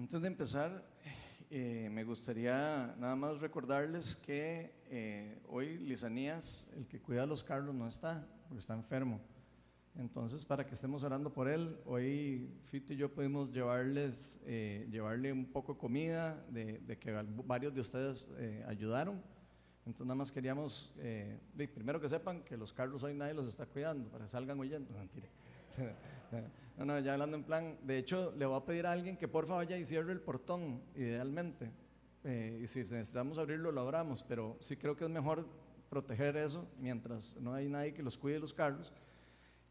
Antes de empezar, eh, me gustaría nada más recordarles que eh, hoy Lisanías, el que cuida a los carros, no está, porque está enfermo. Entonces, para que estemos orando por él, hoy Fito y yo pudimos llevarles, eh, llevarle un poco de comida, de, de que varios de ustedes eh, ayudaron. Entonces, nada más queríamos, eh, primero que sepan que los carros hoy nadie los está cuidando, para que salgan huyendo. No. No, no, ya hablando en plan, de hecho, le voy a pedir a alguien que por favor vaya y cierre el portón, idealmente. Eh, y si necesitamos abrirlo, lo abramos, pero sí creo que es mejor proteger eso mientras no hay nadie que los cuide los carros.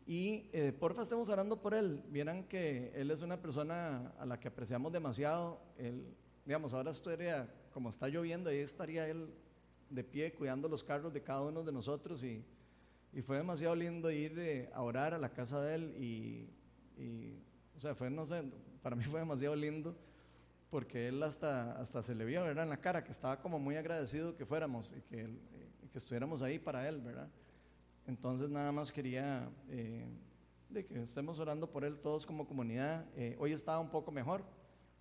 Y eh, porfa, estemos orando por él. Vieran que él es una persona a la que apreciamos demasiado. Él, digamos, ahora estaría, como está lloviendo, ahí estaría él de pie cuidando los carros de cada uno de nosotros. Y, y fue demasiado lindo ir eh, a orar a la casa de él. Y, y, o sea, fue, no sé, para mí fue demasiado lindo porque él hasta, hasta se le vio, ¿verdad? En la cara que estaba como muy agradecido que fuéramos y que, y que estuviéramos ahí para él, ¿verdad? Entonces nada más quería eh, de que estemos orando por él todos como comunidad. Eh, hoy estaba un poco mejor,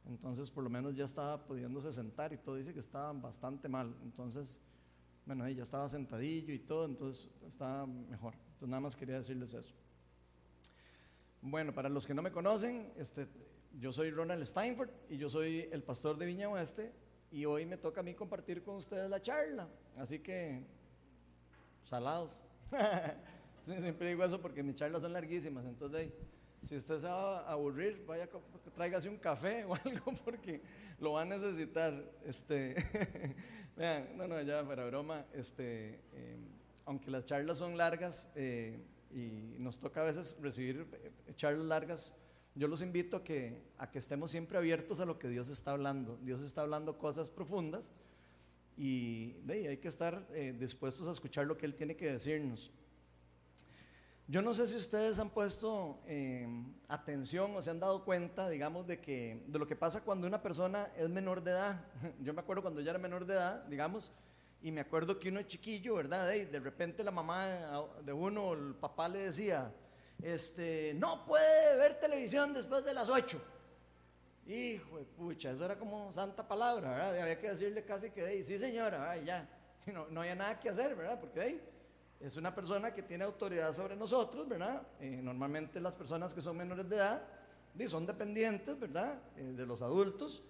entonces por lo menos ya estaba pudiéndose sentar y todo. Dice que estaba bastante mal, entonces, bueno, ahí ya estaba sentadillo y todo, entonces estaba mejor. Entonces nada más quería decirles eso. Bueno, para los que no me conocen, este, yo soy Ronald Steinford y yo soy el pastor de Viña Oeste y hoy me toca a mí compartir con ustedes la charla. Así que, salados. Siempre digo eso porque mis charlas son larguísimas, entonces si usted se va a aburrir, vaya, tráigase un café o algo porque lo va a necesitar. Este, vean, no, no, ya para broma, este, eh, aunque las charlas son largas eh, y nos toca a veces recibir eh, charlas largas, yo los invito a que, a que estemos siempre abiertos a lo que Dios está hablando. Dios está hablando cosas profundas y ahí hay que estar eh, dispuestos a escuchar lo que Él tiene que decirnos. Yo no sé si ustedes han puesto eh, atención o se han dado cuenta, digamos, de, que, de lo que pasa cuando una persona es menor de edad. Yo me acuerdo cuando yo era menor de edad, digamos, y me acuerdo que uno chiquillo, ¿verdad? Ey, de repente la mamá de uno, el papá le decía, este, no puede ver televisión después de las 8. Hijo de pucha, eso era como santa palabra, ¿verdad? Y había que decirle casi que, "Ey, sí señora, ¿verdad? y ya. Y no, no había nada que hacer, ¿verdad? Porque ey, es una persona que tiene autoridad sobre nosotros, ¿verdad? Eh, normalmente las personas que son menores de edad son dependientes, ¿verdad? Eh, de los adultos.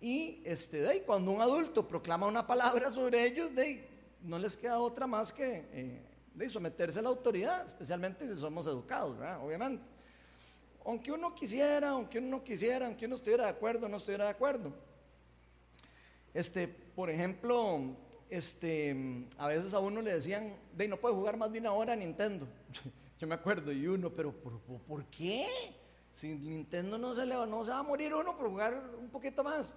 Y este, de cuando un adulto proclama una palabra sobre ellos, de no les queda otra más que eh, de someterse a la autoridad, especialmente si somos educados, ¿verdad? Obviamente. Aunque uno quisiera, aunque uno no quisiera, aunque uno estuviera de acuerdo, no estuviera de acuerdo. Este, por ejemplo, este, a veces a uno le decían, de no puede jugar más de una hora a Nintendo. Yo me acuerdo, y uno, pero ¿por, por- por qué? Si Nintendo no se, va- a morir uno por jugar un poquito más.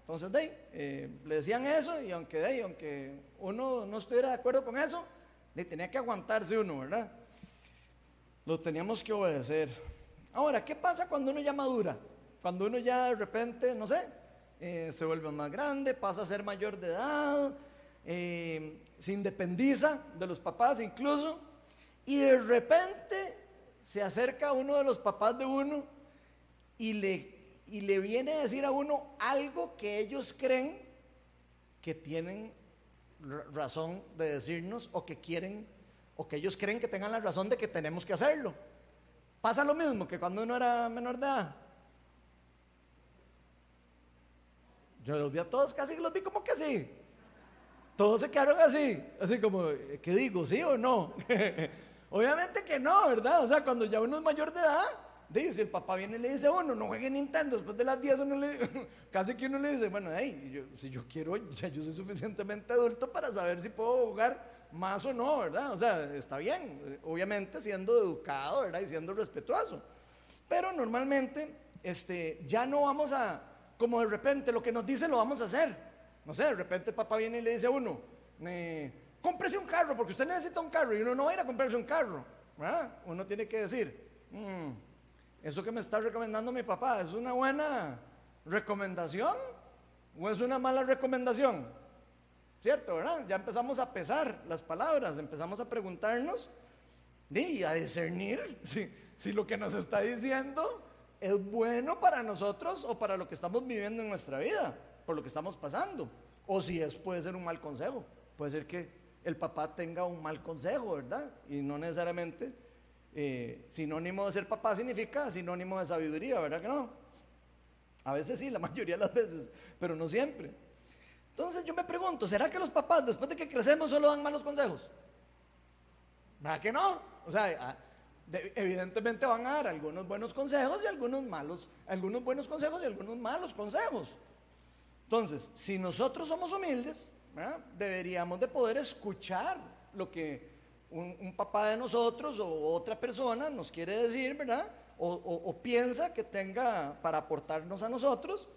Entonces, de eh, le decían eso, y aunque, de aunque uno no estuviera de acuerdo con eso, le tenía que aguantarse uno, ¿verdad? Lo teníamos que obedecer. Ahora, ¿qué pasa cuando uno ya madura? Cuando uno ya de repente, no sé, eh, se vuelve más grande, pasa a ser mayor de edad, eh, se independiza de los papás incluso, y de repente se acerca uno de los papás de uno y le, y le viene a decir a uno algo que ellos creen que tienen ra- razón de decirnos o que quieren o que ellos creen que tengan la razón de que tenemos que hacerlo. Pasa lo mismo que cuando uno era menor de edad. Yo los vi a todos casi los vi como que sí. Todos se quedaron así, así como, ¿qué digo? ¿Sí o no? Obviamente que no, ¿verdad? O sea, cuando ya uno es mayor de edad, dice, el papá viene y le dice a uno, no juegue Nintendo, después de las 10 uno le, casi que uno le dice, bueno, hey, yo- si yo quiero, ya yo soy suficientemente adulto para saber si puedo jugar más o no, ¿verdad? O sea, está bien, obviamente siendo educado, ¿verdad? Y siendo respetuoso. Pero normalmente, este, ya no vamos a, como de repente lo que nos dice lo vamos a hacer. No sé, de repente el papá viene y le dice a uno, eh, cómprese un carro, porque usted necesita un carro, y uno no va a ir a comprarse un carro, ¿verdad? Uno tiene que decir, "Mm, eso que me está recomendando mi papá, ¿es una buena recomendación o es una mala recomendación? ¿Cierto, verdad? Ya empezamos a pesar las palabras, empezamos a preguntarnos y a discernir si, lo que nos está diciendo es bueno para nosotros o para lo que estamos viviendo en nuestra vida, por lo que estamos pasando. O si es, puede ser un mal consejo. Puede ser que el papá tenga un mal consejo, ¿verdad? Y no necesariamente eh, sinónimo de ser papá significa sinónimo de sabiduría, ¿verdad que no? A veces sí, la mayoría de las veces, pero no siempre. Entonces yo me pregunto, ¿será que los papás después de que crecemos solo dan malos consejos? ¿Verdad que no? O sea, ah, evidentemente van a dar algunos buenos consejos y algunos malos, algunos buenos consejos y algunos malos consejos. Entonces, si nosotros somos humildes, deberíamos de poder escuchar lo que un, papá de nosotros o otra persona nos quiere decir, ¿verdad? O, piensa que tenga para aportarnos a nosotros.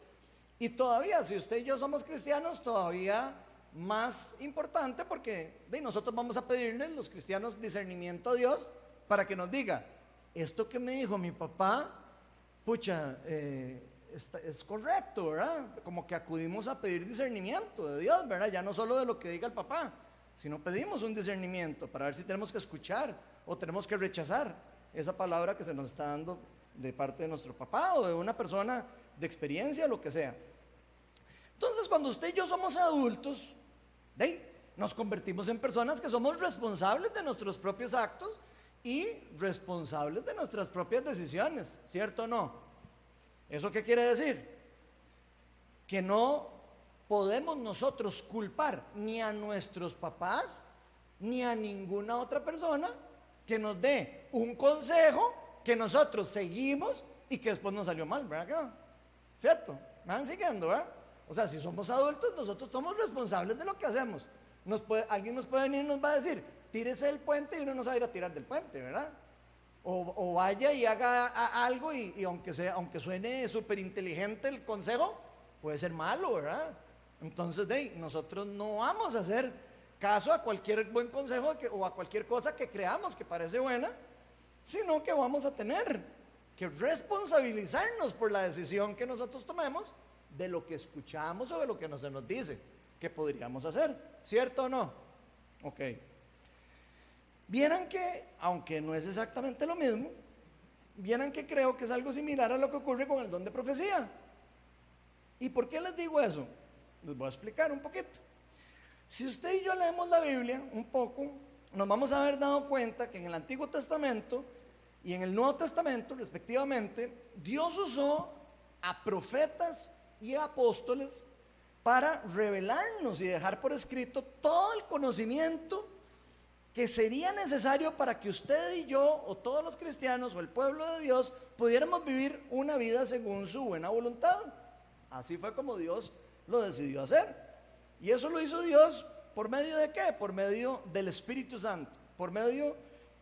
Y todavía, si usted y yo somos cristianos, todavía más importante porque nosotros vamos a pedirle, los cristianos, discernimiento a Dios para que nos diga, esto que me dijo mi papá, pucha, eh, es correcto, ¿verdad? Como que acudimos a pedir discernimiento de Dios, ¿verdad? Ya no solo de lo que diga el papá, sino pedimos un discernimiento para ver si tenemos que escuchar o tenemos que rechazar esa palabra que se nos está dando de parte de nuestro papá o de una persona de experiencia, lo que sea. Entonces, cuando usted y yo somos adultos, nos convertimos en personas que somos responsables de nuestros propios actos y responsables de nuestras propias decisiones, ¿cierto o no? ¿Eso qué quiere decir? Que no podemos nosotros culpar ni a nuestros papás ni a ninguna otra persona que nos dé un consejo que nosotros seguimos y que después nos salió mal, ¿verdad que no? ¿Cierto? ¿Me van siguiendo, verdad? O sea, si somos adultos, nosotros somos responsables de lo que hacemos. Nos puede, alguien nos puede venir y nos va a decir, tírese del puente y uno no va a ir a tirar del puente, ¿verdad? O, vaya y haga algo y, aunque, sea, aunque suene súper inteligente el consejo, puede ser malo, ¿verdad? Entonces, de, nosotros no vamos a hacer caso a cualquier buen consejo o a cualquier cosa que creamos que parece buena, sino que vamos a tener que responsabilizarnos por la decisión que nosotros tomemos de lo que escuchamos o de lo que se nos dice que podríamos hacer, ¿cierto o no? Ok. Vieran que, aunque no es exactamente lo mismo, vieran que creo que es algo similar a lo que ocurre con el don de profecía. ¿Y por qué les digo eso? Les voy a explicar un poquito. Si usted y yo leemos la Biblia un poco, nos vamos a haber dado cuenta que en el Antiguo Testamento y en el Nuevo Testamento, respectivamente, Dios usó a profetas y a apóstoles para revelarnos y dejar por escrito todo el conocimiento que sería necesario para que usted y yo, o todos los cristianos, o el pueblo de Dios, pudiéramos vivir una vida según su buena voluntad. Así fue como Dios lo decidió hacer. Y eso lo hizo Dios por medio de qué? Por medio del Espíritu Santo. Por medio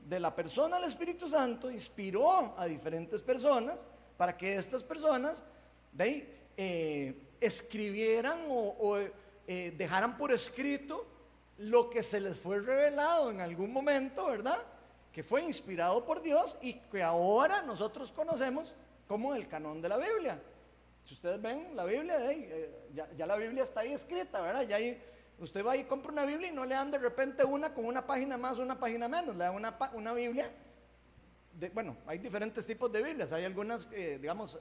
de la persona del Espíritu Santo, inspiró a diferentes personas para que estas personas eh, escribieran o, eh, dejaran por escrito lo que se les fue revelado en algún momento, ¿verdad? Que fue inspirado por Dios y que ahora nosotros conocemos como el canon de la Biblia. Si ustedes ven la Biblia, eh, ya, la Biblia está ahí escrita, ¿verdad? Ya usted va y compra una Biblia y no le dan de repente una con una página más una página menos, le dan una, una Biblia. Bueno, hay diferentes tipos de Biblias, hay algunas, digamos,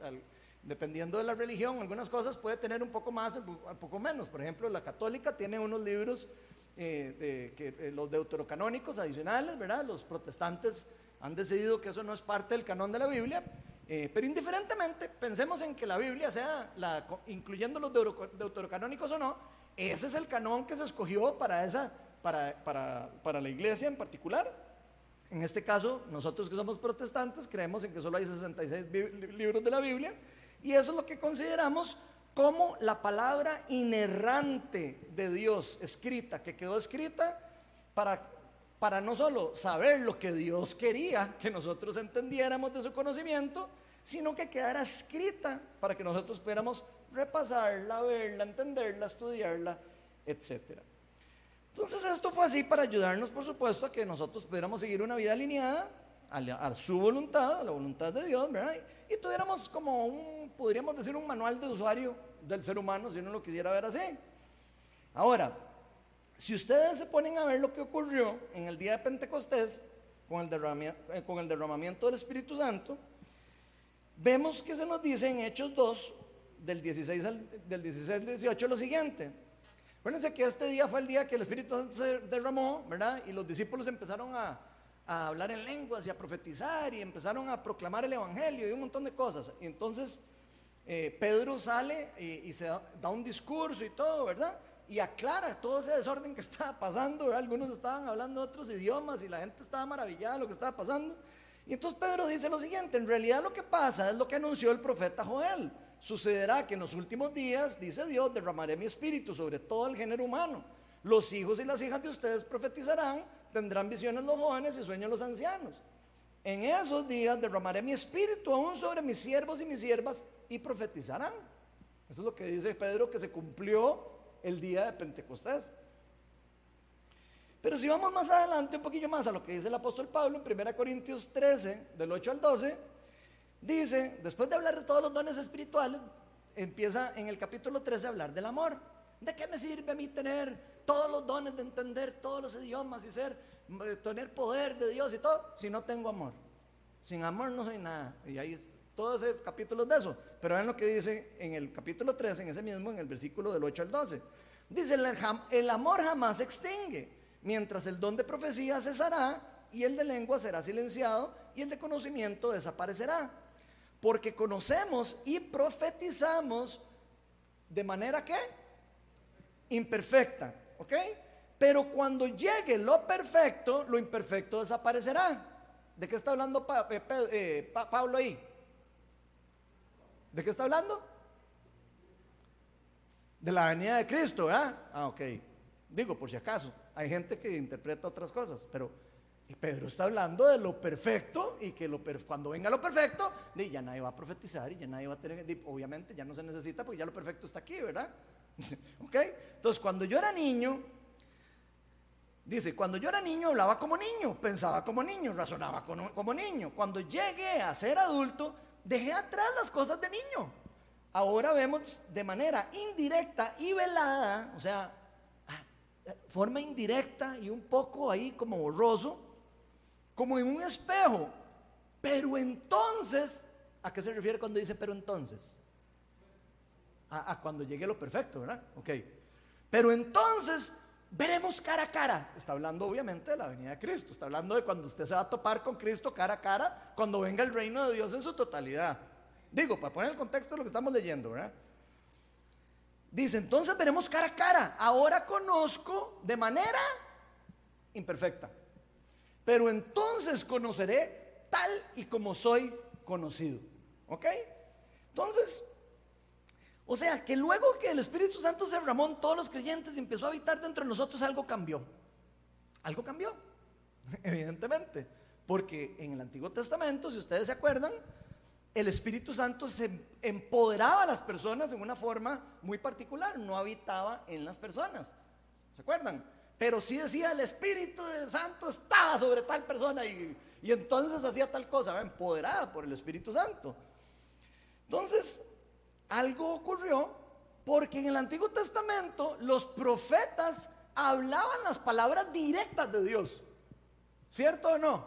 dependiendo de la religión, algunas cosas puede tener un poco más, un poco menos. Por ejemplo, la católica tiene unos libros eh, que, eh, los deuterocanónicos adicionales, ¿verdad? Los protestantes han decidido que eso no es parte del canon de la Biblia, eh, pero indiferentemente, pensemos en que la Biblia sea, la, incluyendo los deuterocanónicos o no, ese es el canon que se escogió para, esa, para, para, para la iglesia en particular. En este caso, nosotros que somos protestantes creemos en que solo hay 66 libros de la Biblia y eso es lo que consideramos como la palabra inerrante de Dios escrita, que quedó escrita para, para no solo saber lo que Dios quería que nosotros entendiéramos de su conocimiento, sino que quedara escrita para que nosotros pudiéramos repasarla, verla, entenderla, estudiarla, etc. Entonces esto fue así para ayudarnos, por supuesto, a que nosotros pudiéramos seguir una vida alineada a, su voluntad, a la voluntad de Dios, ¿verdad? Y tuviéramos como un, podríamos decir, un manual de usuario del ser humano, si uno lo quisiera ver así. Ahora, si ustedes se ponen a ver lo que ocurrió en el día de Pentecostés con el derramamiento, eh, con el derramamiento del Espíritu Santo, vemos que se nos dice en Hechos 2, del 16 al, del 16 al 18, lo siguiente. Acuérdense que este día fue el día que el Espíritu Santo se derramó, ¿verdad? Y los discípulos empezaron a, a hablar en lenguas y a profetizar y empezaron a proclamar el Evangelio y un montón de cosas. Entonces eh, Pedro sale y, se da, da un discurso y todo, ¿verdad? y aclara todo ese desorden que estaba pasando. ¿verdad? Algunos estaban hablando otros idiomas y la gente estaba maravillada de lo que estaba pasando. Y entonces Pedro dice lo siguiente, en realidad lo que pasa es lo que anunció el profeta Joel. Sucederá que en los últimos días, dice Dios, derramaré mi espíritu sobre todo el género humano. Los hijos y las hijas de ustedes profetizarán, tendrán visiones los jóvenes y sueños los ancianos. En esos días derramaré mi espíritu aún sobre mis siervos y mis siervas y profetizarán. Eso es lo que dice Pedro que se cumplió el día de Pentecostés. Pero si vamos más adelante, un poquillo más a lo que dice el apóstol Pablo en 1 Corintios 13, del 8 al 12, dice, después de hablar de todos los dones espirituales, empieza en el capítulo 13 a hablar del amor. ¿De qué me sirve a mí tener todos los dones de entender todos los idiomas y ser, tener poder de Dios y todo, si no tengo amor? Sin amor no soy nada. Y ahí todo ese capítulo de eso. Pero vean lo que dice en el capítulo 13, en ese mismo, en el versículo del 8 al 12. Dice, el amor jamás se extingue, mientras el don de profecía cesará y el de lengua será silenciado y el de conocimiento desaparecerá. Porque conocemos y profetizamos de manera que imperfecta, ¿ok? Pero cuando llegue lo perfecto, lo imperfecto desaparecerá. ¿De qué está hablando eh, eh, Pablo ahí? ¿De qué está hablando? De la venida de Cristo, ¿verdad? Ah, ok. Digo, por si acaso, hay gente que interpreta otras cosas, pero Pedro está hablando de lo perfecto y que lo cuando venga lo perfecto, ya nadie va a profetizar y ya nadie va a tener, obviamente ya no se necesita porque ya lo perfecto está aquí, ¿verdad? ¿Ok? Entonces, cuando yo era niño, dice, cuando yo era niño hablaba como niño, pensaba como niño, razonaba como, niño. Cuando llegué a ser adulto, dejé atrás las cosas de niño. Ahora vemos de manera indirecta y velada, o sea, forma indirecta y un poco ahí como borroso, como en un espejo. Pero entonces, ¿a qué se refiere cuando dice pero entonces? A, cuando llegue lo perfecto, ¿verdad? Ok. Pero entonces veremos cara a cara. Está hablando obviamente de la venida de Cristo. Está hablando de cuando usted se va a topar con Cristo cara a cara, cuando venga el reino de Dios en su totalidad. Digo, para poner el contexto de lo que estamos leyendo, ¿verdad? Dice, entonces veremos cara a cara. Ahora conozco de manera imperfecta. Pero entonces conoceré tal y como soy conocido. ¿Ok? Entonces, o sea, que luego que el Espíritu Santo se derramó en todos los creyentes y empezó a habitar dentro de nosotros, algo cambió. Algo cambió, evidentemente. Porque en el Antiguo Testamento, si ustedes se acuerdan, el Espíritu Santo se empoderaba a las personas en una forma muy particular, no habitaba en las personas. ¿Se acuerdan? Pero sí decía el Espíritu Santo estaba sobre tal persona y, y entonces hacía tal cosa, empoderada por el Espíritu Santo. Entonces, algo ocurrió porque en el Antiguo Testamento los profetas hablaban las palabras directas de Dios. ¿Cierto o no?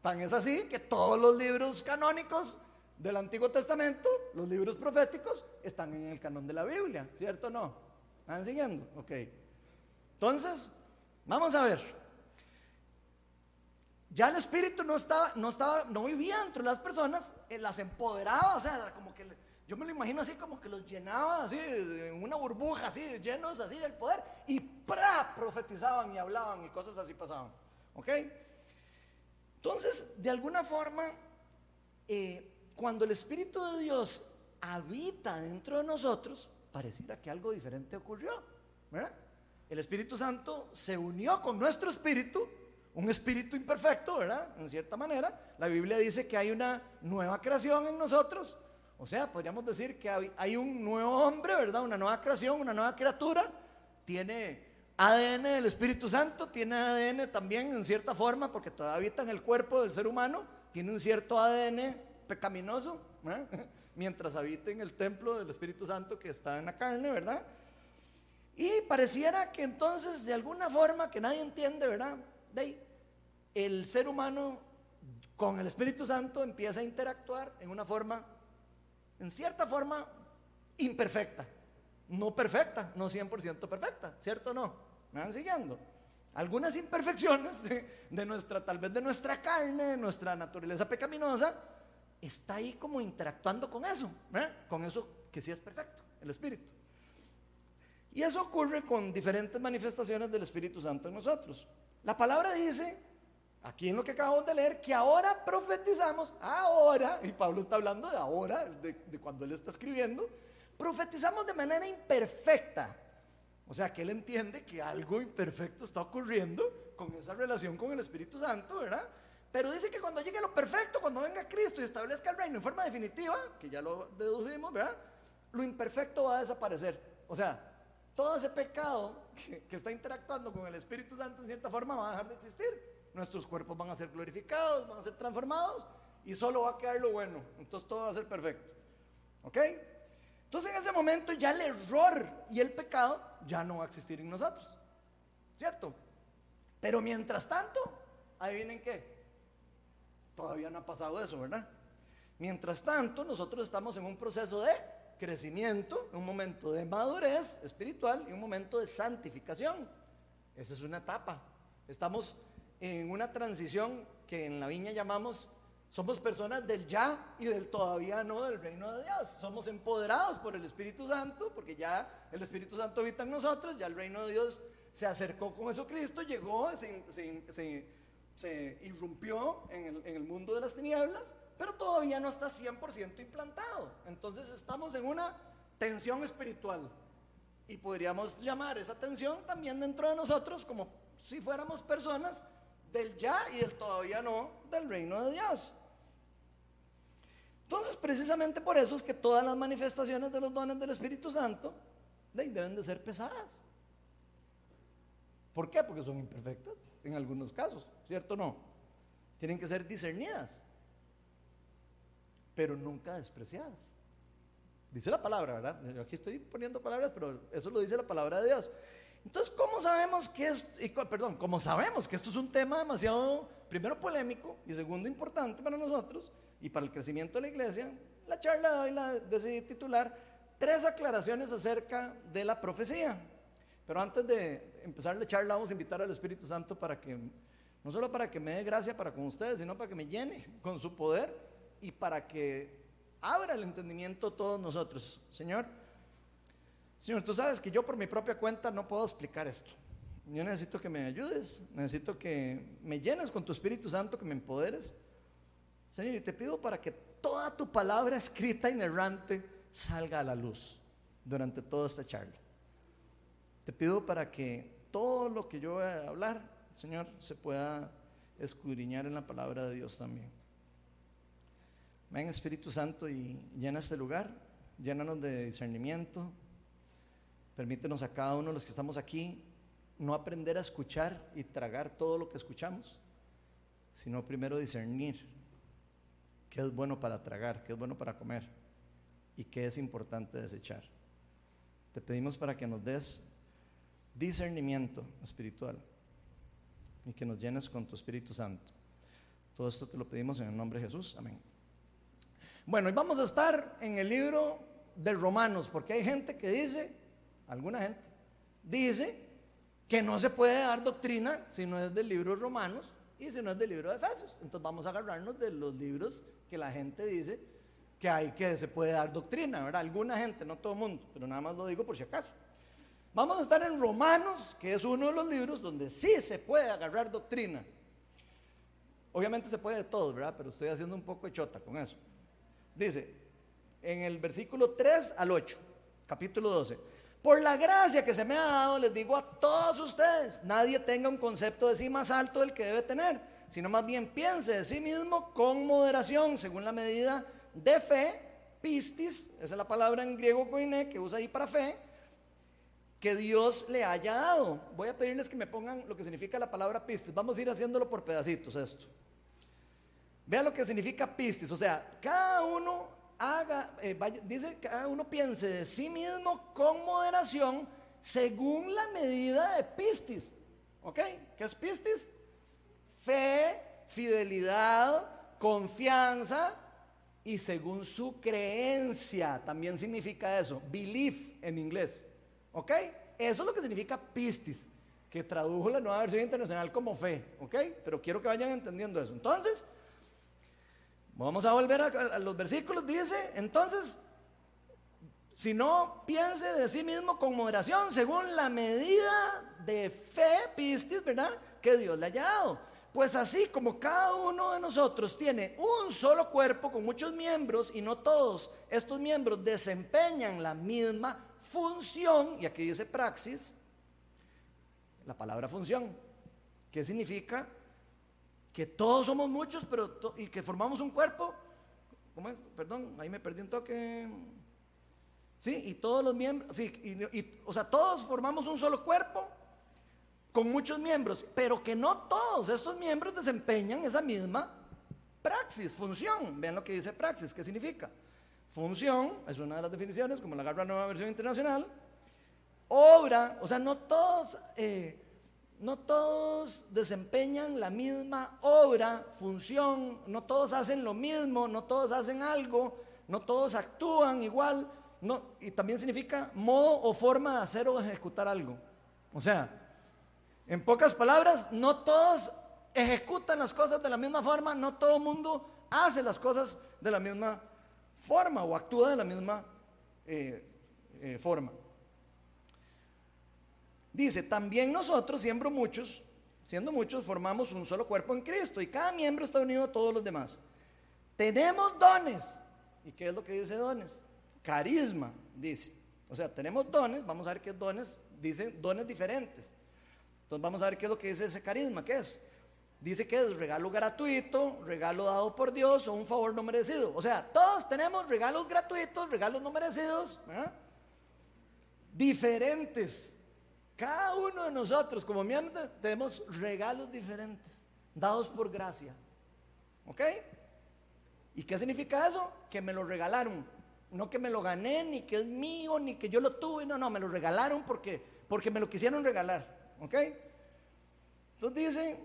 Tan es así que todos los libros canónicos del Antiguo Testamento, los libros proféticos, están en el canon de la Biblia. ¿Cierto o no? ¿Están siguiendo? Ok. Entonces, vamos a ver. Ya el Espíritu no estaba, no estaba, no vivía entre las personas, eh, las empoderaba, o sea, como que yo me lo imagino así como que los llenaba así, en una burbuja así, llenos así del poder, y ¡pra! profetizaban y hablaban y cosas así pasaban. ¿Ok? Entonces, de alguna forma, eh, cuando el Espíritu de Dios habita dentro de nosotros, pareciera que algo diferente ocurrió. ¿verdad? El Espíritu Santo se unió con nuestro espíritu, un espíritu imperfecto, ¿verdad? En cierta manera. La Biblia dice que hay una nueva creación en nosotros, o sea, podríamos decir que hay un nuevo hombre, ¿verdad? Una nueva creación, una nueva criatura. Tiene ADN del Espíritu Santo, tiene ADN también en cierta forma, porque todavía habita en el cuerpo del ser humano, tiene un cierto ADN pecaminoso, mientras habita en el templo del Espíritu Santo que está en la carne, ¿verdad? Y pareciera que entonces, de alguna forma que nadie entiende, ¿verdad? De el ser humano con el Espíritu Santo empieza a interactuar en una forma, en cierta forma, imperfecta. No perfecta, no 100% perfecta, ¿cierto o no? ¿Me van siguiendo? Algunas imperfecciones de, nuestra, tal vez de nuestra carne, de nuestra naturaleza pecaminosa, está ahí como interactuando con eso, con eso que sí es perfecto, el Espíritu. Y eso ocurre con diferentes manifestaciones del Espíritu Santo en nosotros. La palabra dice, aquí en lo que acabamos de leer, que ahora profetizamos, ahora, y Pablo está hablando de ahora, de, cuando él está escribiendo, profetizamos de manera imperfecta. O sea, que él entiende que algo imperfecto está ocurriendo con esa relación con el Espíritu Santo, ¿verdad? Pero dice que cuando llegue lo perfecto, cuando venga Cristo y establezca el reino en forma definitiva, que ya lo deducimos, ¿verdad? Lo imperfecto va a desaparecer. O sea, todo ese pecado que, está interactuando con el Espíritu Santo en cierta forma va a dejar de existir. Nuestros cuerpos van a ser glorificados, van a ser transformados y solo va a quedar lo bueno. Entonces todo va a ser perfecto. ¿Ok? Entonces en ese momento ya el error y el pecado ya no va a existir en nosotros. ¿Cierto? Pero mientras tanto, ahí vienen qué. Todavía no ha pasado eso, ¿verdad? Mientras tanto, nosotros estamos en un proceso de crecimiento, un momento de madurez espiritual y un momento de santificación. Esa es una etapa. Estamos en una transición que en la viña llamamos, somos personas del ya y del todavía no del reino de Dios. Somos empoderados por el Espíritu Santo, porque ya el Espíritu Santo habita en nosotros, ya el reino de Dios se acercó con Jesucristo, llegó, se, irrumpió en el, en el mundo de las tinieblas pero todavía no está 100% implantado. Entonces estamos en una tensión espiritual. Y podríamos llamar esa tensión también dentro de nosotros como si fuéramos personas del ya y del todavía no del reino de Dios. Entonces, precisamente por eso es que todas las manifestaciones de los dones del Espíritu Santo deben de ser pesadas. ¿Por qué? Porque son imperfectas en algunos casos, ¿cierto o no? Tienen que ser discernidas pero nunca despreciadas. Dice la palabra, ¿verdad? Yo aquí estoy poniendo palabras, pero eso lo dice la palabra de Dios. Entonces, ¿cómo sabemos que es, perdón, cómo sabemos que esto es un tema demasiado, primero polémico y segundo importante para nosotros y para el crecimiento de la iglesia? La charla de hoy la decidí titular Tres aclaraciones acerca de la profecía. Pero antes de empezar la charla, vamos a invitar al Espíritu Santo para que, no solo para que me dé gracia para con ustedes, sino para que me llene con su poder y para que abra el entendimiento todos nosotros. Señor, Señor, tú sabes que yo por mi propia cuenta no puedo explicar esto. Yo necesito que me ayudes, necesito que me llenes con tu Espíritu Santo, que me empoderes. Señor, y te pido para que toda tu palabra escrita inerrante salga a la luz durante toda esta charla. Te pido para que todo lo que yo voy a hablar, Señor, se pueda escudriñar en la palabra de Dios también. Ven Espíritu Santo y llena este lugar, llénanos de discernimiento, permítenos a cada uno de los que estamos aquí no aprender a escuchar y tragar todo lo que escuchamos, sino primero discernir qué es bueno para tragar, qué es bueno para comer y qué es importante desechar. Te pedimos para que nos des discernimiento espiritual y que nos llenes con tu Espíritu Santo. Todo esto te lo pedimos en el nombre de Jesús. Amén. Bueno, y vamos a estar en el libro de Romanos, porque hay gente que dice, alguna gente, dice que no se puede dar doctrina si no es del libro de Romanos y si no es del libro de Efesios. Entonces vamos a agarrarnos de los libros que la gente dice que hay que se puede dar doctrina, ¿verdad? Alguna gente, no todo el mundo, pero nada más lo digo por si acaso. Vamos a estar en Romanos, que es uno de los libros donde sí se puede agarrar doctrina. Obviamente se puede de todos, ¿verdad? Pero estoy haciendo un poco de chota con eso. Dice, en el versículo 3 al 8, capítulo 12. Por la gracia que se me ha dado, les digo a todos ustedes, nadie tenga un concepto de sí más alto del que debe tener, sino más bien piense de sí mismo con moderación, según la medida de fe, pistis, esa es la palabra en griego que usa ahí para fe, que Dios le haya dado. Voy a pedirles que me pongan lo que significa la palabra pistis. Vamos a ir haciéndolo por pedacitos esto. Vea lo que significa pistis, o sea, cada uno haga, eh, dice, cada uno piense de sí mismo con moderación según la medida de pistis. ¿Ok? ¿Qué es pistis? Fe, fidelidad, confianza y según su creencia. También significa eso, belief en inglés. ¿Ok? Eso es lo que significa pistis, que tradujo la nueva versión internacional como fe. ¿Ok? Pero quiero que vayan entendiendo eso. Entonces, vamos a volver a, los versículos. Dice, entonces, si no, piense de sí mismo con moderación, según la medida de fe, pistis, ¿verdad? Que Dios le haya dado. Pues así como cada uno de nosotros tiene un solo cuerpo con muchos miembros y no todos estos miembros desempeñan la misma función, y aquí dice praxis, la palabra función, ¿qué significa? Que todos somos muchos pero y que formamos un cuerpo. ¿Cómo es? Perdón, ahí me perdí un toque. ¿Sí? Y todos los miembros, sí, y, o sea, todos formamos un solo cuerpo con muchos miembros, pero que no todos estos miembros desempeñan esa misma praxis, función. Vean lo que dice praxis, ¿qué significa? Función, es una de las definiciones, como la agarra nueva versión internacional. Obra, o sea, no todos, eh, no todos desempeñan la misma obra, función, no todos hacen lo mismo, no todos hacen algo, no todos actúan igual, no, y también significa modo o forma de hacer o ejecutar algo. O sea, en pocas palabras, no todos ejecutan las cosas de la misma forma, no todo el mundo hace las cosas de la misma forma o actúa de la misma eh, eh, forma. Dice, también nosotros, siendo muchos, siendo muchos, formamos un solo cuerpo en Cristo y cada miembro está unido a todos los demás. Tenemos dones. ¿Y qué es lo que dice dones? Carisma, dice. O sea, tenemos dones, vamos a ver qué dones, dice dones diferentes. Entonces vamos a ver qué es lo que dice ese carisma, ¿qué es? Dice que es regalo gratuito, regalo dado por Dios o un favor no merecido. O sea, todos tenemos regalos gratuitos, regalos no merecidos, diferentes. Cada uno de nosotros como miembros tenemos regalos diferentes, dados por gracia. ¿Ok? ¿Y qué significa eso? Que me lo regalaron. No que me lo gané, ni que es mío, ni que yo lo tuve. No, no, me lo regalaron porque, porque me lo quisieron regalar. ¿Ok? Entonces dice,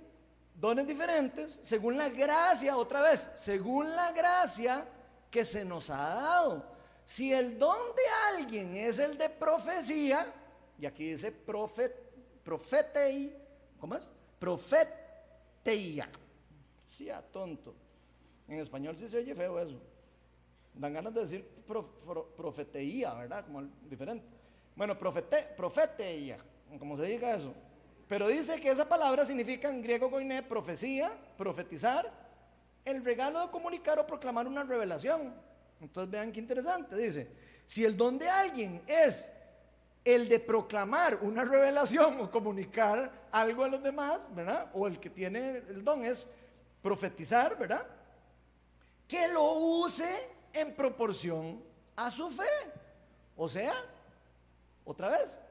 dones diferentes según la gracia, otra vez, según la gracia que se nos ha dado. Si el don de alguien es el de profecía, y aquí dice profet, profetei, ¿cómo es? Profeteia. Sí, tonto. En español sí se oye feo eso. Dan ganas de decir profeteía, ¿verdad? Como diferente. Bueno, profete, profeteía, como se diga eso. Pero dice que esa palabra significa en griego goiné profecía, profetizar, el regalo de comunicar o proclamar una revelación. Entonces vean qué interesante. Dice, si el don de alguien es el de proclamar una revelación o comunicar algo a los demás, ¿verdad? O el que tiene el don es profetizar, ¿verdad? Que lo use en proporción a su fe. O sea, otra vez,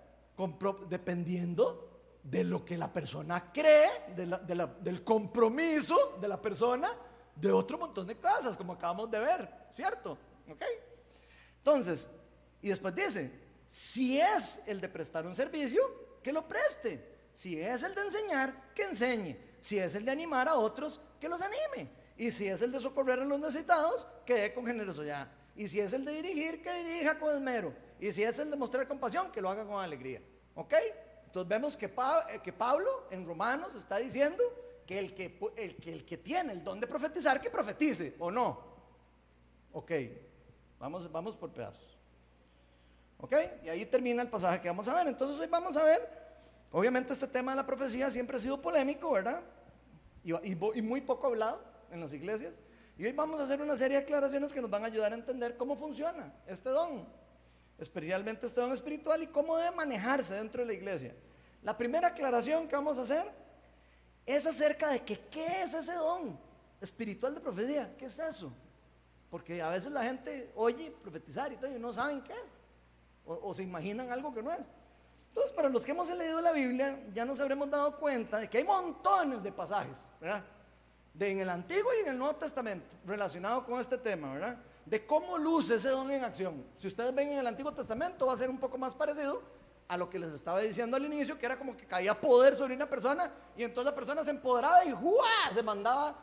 dependiendo de lo que la persona cree, del compromiso de la persona, de otro montón de cosas, como acabamos de ver, ¿cierto? ¿Ok? Entonces, y después dice, si es el de prestar un servicio, que lo preste. Si es el de enseñar, que enseñe. Si es el de animar a otros, que los anime. Y si es el de socorrer a los necesitados, que dé con generosidad. Y si es el de dirigir, que dirija con esmero. Y si es el de mostrar compasión, que lo haga con alegría. ¿Ok? Entonces vemos que, eh, Pablo en Romanos está diciendo que el que, el que el que tiene el don de profetizar, que profetice, ¿o no? Ok, vamos, vamos por pedazos. ¿Ok? Y ahí termina el pasaje que vamos a ver. Entonces hoy vamos a ver, obviamente este tema de la profecía siempre ha sido polémico, ¿verdad? Y, y muy poco hablado en las iglesias. Y hoy vamos a hacer una serie de aclaraciones que nos van a ayudar a entender cómo funciona este don, especialmente este don espiritual y cómo debe manejarse dentro de la iglesia. La primera aclaración que vamos a hacer es acerca de que qué es ese don espiritual de profecía, qué es eso. Porque a veces la gente oye profetizar y todo y no saben qué es, o, se imaginan algo que no es. Entonces, para los que hemos leído la Biblia, ya nos habremos dado cuenta de que hay montones de pasajes, ¿verdad? de en el Antiguo y en el Nuevo Testamento relacionado con este tema, ¿verdad? De cómo luce ese don en acción. Si ustedes ven en el Antiguo Testamento va a ser un poco más parecido a lo que les estaba diciendo al inicio, que era como que caía poder sobre una persona y entonces la persona se empoderaba y ¡juá! se mandaba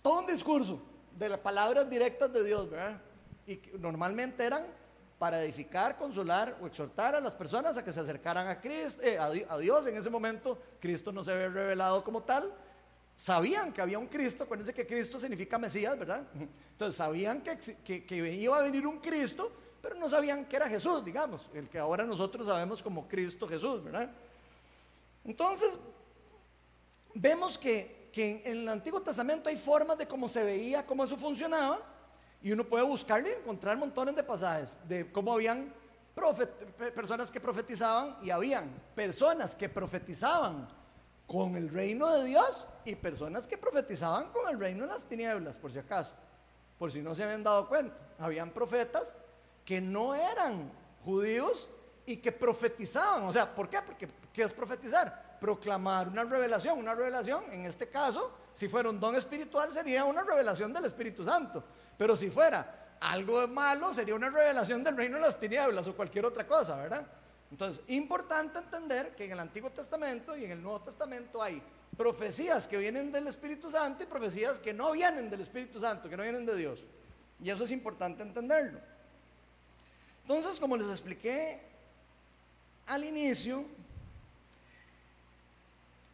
todo un discurso. de las palabras directas de Dios, ¿verdad? Y normalmente eran para edificar, consolar o exhortar a las personas a que se acercaran a Cristo, eh, a, Di- a Dios. En ese momento Cristo no se había revelado como tal. Sabían que había un Cristo, acuérdense que Cristo significa Mesías, ¿verdad? Entonces sabían que, exi- que, que iba a venir un Cristo, pero no sabían que era Jesús, digamos, el que ahora nosotros sabemos como Cristo Jesús, ¿verdad? Entonces, vemos que, que en el Antiguo Testamento hay formas de cómo se veía, cómo eso funcionaba, y uno puede buscarle y encontrar montones de pasajes de cómo habían personas que profetizaban y habían personas que profetizaban con el reino de Dios y personas que profetizaban con el reino de las tinieblas, por si acaso, por si no se habían dado cuenta. Habían profetas que no eran judíos y que profetizaban. O sea, ¿por qué? Porque ¿qué es profetizar? Proclamar una revelación. Una revelación, en este caso, si fuera un don espiritual, sería una revelación del Espíritu Santo. Pero si fuera algo malo, sería una revelación del reino de las tinieblas o cualquier otra cosa, ¿verdad? Entonces, importante entender que en el Antiguo Testamento y en el Nuevo Testamento hay profecías que vienen del Espíritu Santo y profecías que no vienen del Espíritu Santo, que no vienen de Dios. Y eso es importante entenderlo. Entonces, como les expliqué al inicio,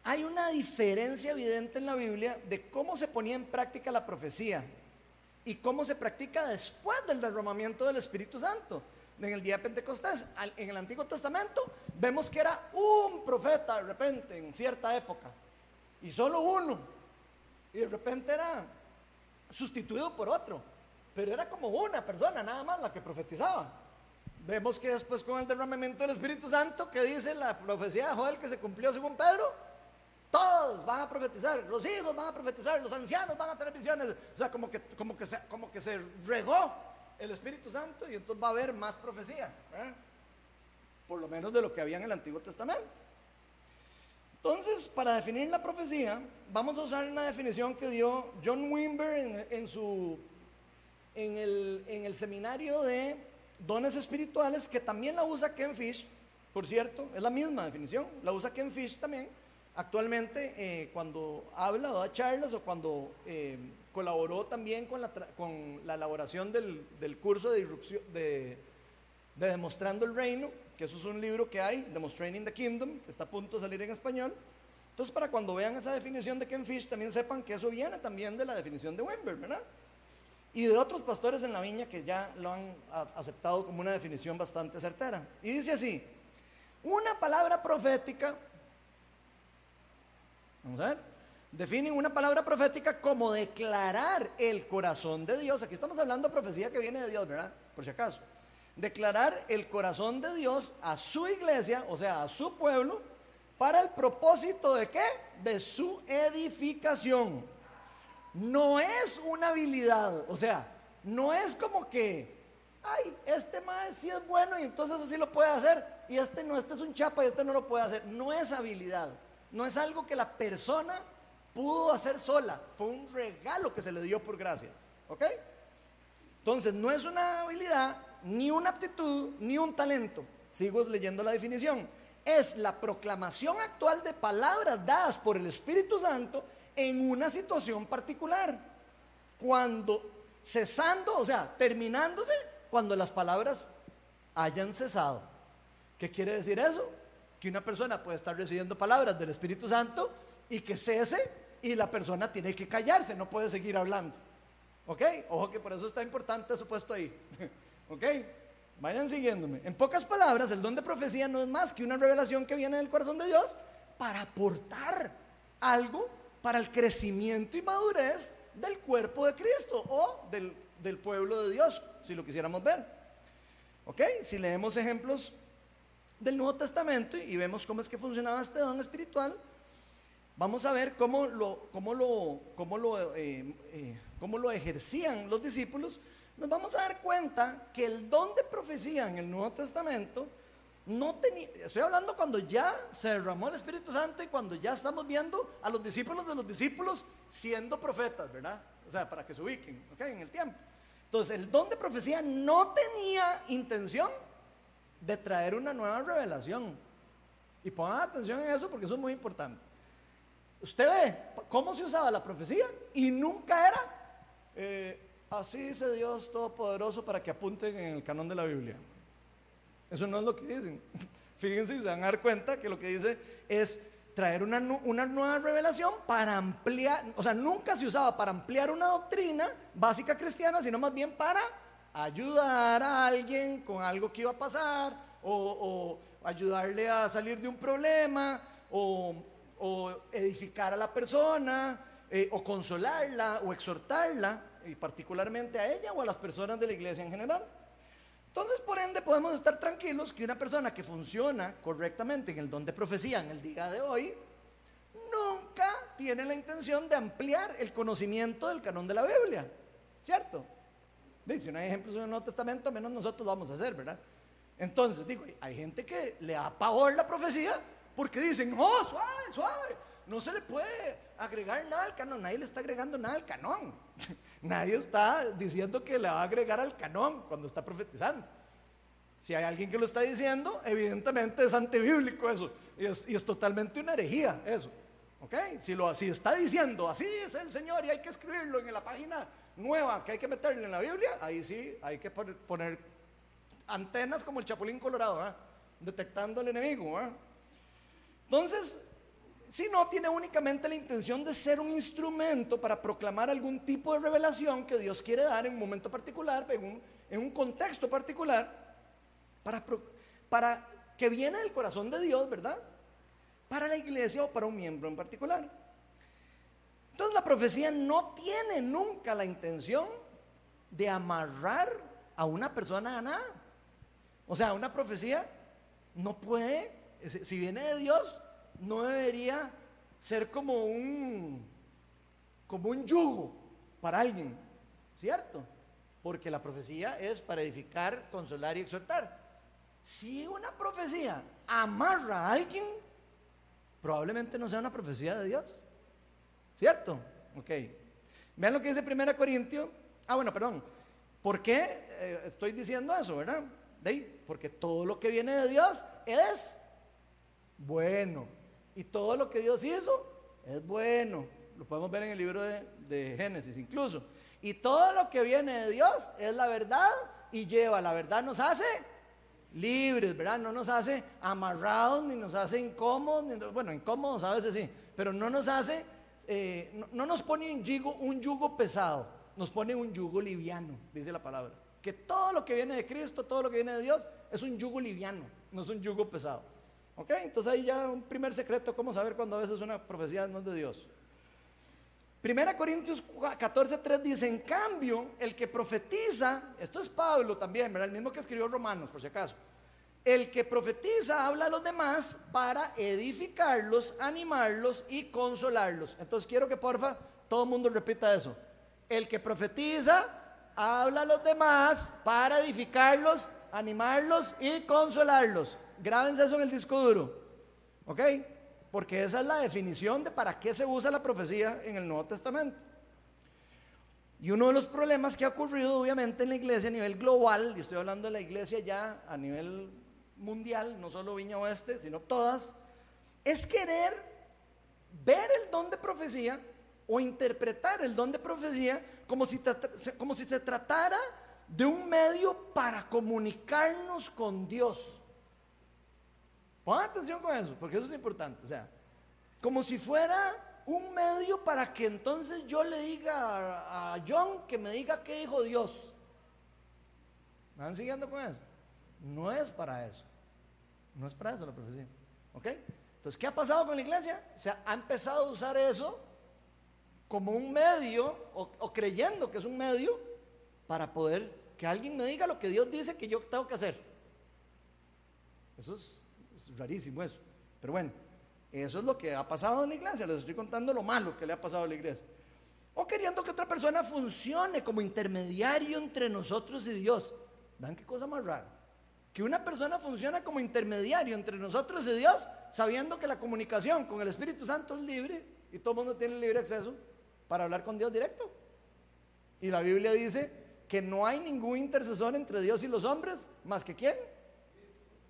hay una diferencia evidente en la Biblia de cómo se ponía en práctica la profecía y cómo se practica después del derramamiento del Espíritu Santo. En el día de Pentecostés, en el Antiguo Testamento, vemos que era un profeta de repente en cierta época y solo uno, y de repente era sustituido por otro, pero era como una persona nada más la que profetizaba. Vemos que después con el derramamiento del Espíritu Santo, que dice la profecía de Joel que se cumplió según Pedro, todos van a profetizar, los hijos van a profetizar, los ancianos van a tener visiones. O sea, como que, como que, se, como que se regó el Espíritu Santo y entonces va a haber más profecía. ¿eh? Por lo menos de lo que había en el Antiguo Testamento. Entonces, para definir la profecía, vamos a usar una definición que dio John Wimber en, en su, en, el, en el seminario de dones espirituales, que también la usa Ken Fish, por cierto, es la misma definición, la usa Ken Fish también. Actualmente, eh, cuando habla o da charlas o cuando eh, colaboró también con la, con la elaboración del, del curso de, Demostrando el Reino, que eso es un libro que hay, Demonstrating the Kingdom, que está a punto de salir en español. Entonces, para cuando vean esa definición de Ken Fish, también sepan que eso viene también de la definición de Wimber, ¿verdad? Y de otros pastores en la viña que ya lo han aceptado como una definición bastante certera. Y dice así, una palabra profética, vamos a ver, definen una palabra profética como declarar el corazón de Dios. Aquí estamos hablando de profecía que viene de Dios, ¿verdad? Por si acaso. Declarar el corazón de Dios a su iglesia, o sea, a su pueblo, para el propósito de qué? De su edificación. No es una habilidad, o sea, no es como que, ay, este más sí es bueno y entonces eso sí lo puede hacer, y este no, este es un chapa y este no lo puede hacer. No es habilidad, no es algo que la persona pudo hacer sola, fue un regalo que se le dio por gracia, ¿ok? Entonces, no es una habilidad, ni una aptitud, ni un talento. Sigo leyendo la definición. Es la proclamación actual de palabras dadas por el Espíritu Santo en una situación particular. Cuando cesando, o sea, terminándose, cuando las palabras hayan cesado. ¿Qué quiere decir eso? Que una persona puede estar recibiendo palabras del Espíritu Santo y que cese y la persona tiene que callarse, no puede seguir hablando. ¿Ok? Ojo que por eso está importante eso puesto ahí. ¿Ok? Vayan siguiéndome. En pocas palabras, el don de profecía no es más que una revelación que viene del corazón de Dios para aportar algo para el crecimiento y madurez del cuerpo de Cristo o del, del pueblo de Dios, si lo quisiéramos ver. ¿Ok? Si leemos ejemplos del Nuevo Testamento y vemos cómo es que funcionaba este don espiritual, vamos a ver cómo lo, cómo lo, cómo lo, eh, eh, cómo lo ejercían los discípulos. Nos vamos a dar cuenta que el don de profecía en el Nuevo Testamento no tenía, estoy hablando cuando ya se derramó el Espíritu Santo y cuando ya estamos viendo a los discípulos de los discípulos siendo profetas, ¿verdad? O sea, para que se ubiquen, ¿ok? En el tiempo. Entonces, el don de profecía no tenía intención de traer una nueva revelación. Y pongan atención en eso porque eso es muy importante. Usted ve cómo se usaba la profecía y nunca era eh, así dice Dios Todopoderoso para que apunten en el canon de la Biblia. Eso no es lo que dicen. Fíjense se van a dar cuenta que lo que dice es traer una, una, nueva revelación para ampliar, o sea, nunca se usaba para ampliar una doctrina básica cristiana, sino más bien para ayudar a alguien con algo que iba a pasar o, ayudarle a salir de un problema o, edificar a la persona eh, o consolarla o exhortarla, y particularmente a ella o a las personas de la iglesia en general. Entonces, por ende, podemos estar tranquilos que una persona que funciona correctamente en el don de profecía en el día de hoy, nunca tiene la intención de ampliar el conocimiento del canon de la Biblia, ¿cierto? Si no hay ejemplos en el Nuevo Testamento, menos nosotros lo vamos a hacer, ¿verdad? Entonces, digo, hay gente que le da pavor la profecía porque dicen, oh, suave, suave, no se le puede agregar nada al canon, nadie le está agregando nada al canon. nadie está diciendo que le va a agregar al canon cuando está profetizando. Si hay alguien que lo está diciendo, evidentemente es antibíblico eso. Y es, totalmente una herejía eso. ¿Ok? Si, lo, si está diciendo, así es el Señor y hay que escribirlo en la página nueva que hay que meterle en la Biblia, ahí sí hay que poner, antenas como el chapulín colorado, detectando al enemigo. Entonces, si no tiene únicamente la intención de ser un instrumento para proclamar algún tipo de revelación que Dios quiere dar en un momento particular, en un, contexto particular, para, para que viene del corazón de Dios, ¿verdad? Para la iglesia o para un miembro en particular. Entonces la profecía no tiene nunca la intención de amarrar a una persona a nada. O sea, una profecía no puede, si viene de Dios, no debería ser como un, como un yugo para alguien, ¿cierto? Porque la profecía es para edificar, consolar y exhortar. Si una profecía amarra a alguien, probablemente no sea una profecía de Dios, ¿cierto? Ok. Vean lo que dice 1 Corintios. Ah, bueno, perdón. ¿Por qué eh, estoy diciendo eso, verdad? ¿De Porque todo lo que viene de Dios es bueno. Y todo lo que Dios hizo es bueno. Lo podemos ver en el libro de, Génesis incluso. Y todo lo que viene de Dios es la verdad y lleva. La verdad nos hace libres, ¿verdad? No nos hace amarrados, ni nos hace incómodos. bueno, incómodos a veces sí, pero no nos hace, eh, no, nos pone un yugo, un yugo pesado, nos pone un yugo liviano, dice la palabra. Que todo lo que viene de Cristo, todo lo que viene de Dios, es un yugo liviano, no es un yugo pesado. ¿Ok? Entonces ahí ya un primer secreto, cómo saber cuando a veces una profecía no es de Dios. Primera Corintios 14:3 dice, en cambio, el que profetiza, esto es Pablo también, ¿verdad? El mismo que escribió Romanos, por si acaso. El que profetiza habla a los demás para edificarlos, animarlos y consolarlos. Entonces quiero que porfa todo el mundo repita eso. El que profetiza habla a los demás para edificarlos, animarlos y consolarlos. Grábense eso en el disco duro. ¿Ok? Porque esa es la definición de para qué se usa la profecía en el Nuevo Testamento. Y uno de los problemas que ha ocurrido obviamente en la iglesia a nivel global, y estoy hablando de la iglesia ya a nivel mundial, no solo Viña Oeste, sino todas, es querer ver el don de profecía o interpretar el don de profecía como si, como si se tratara de un medio para comunicarnos con Dios. Pongan atención con eso, porque eso es importante. O sea, como si fuera un medio para que entonces yo le diga a, John que me diga qué dijo Dios. ¿Me van siguiendo con eso? No es para eso. No es para eso la profecía. ¿Ok? Entonces, ¿qué ha pasado con la iglesia? O sea, ha empezado a usar eso como un medio, o, creyendo que es un medio, para poder que alguien me diga lo que Dios dice que yo tengo que hacer. Eso es rarísimo eso. Pero bueno, eso es lo que ha pasado en la iglesia. Les estoy contando lo malo que le ha pasado a la iglesia. O queriendo que otra persona funcione como intermediario entre nosotros y Dios. ¿Vean qué cosa más rara? Que una persona funciona como intermediario entre nosotros y Dios, sabiendo que la comunicación con el Espíritu Santo es libre y todo mundo tiene libre acceso para hablar con Dios directo. Y la Biblia dice que no hay ningún intercesor entre Dios y los hombres, más que quién?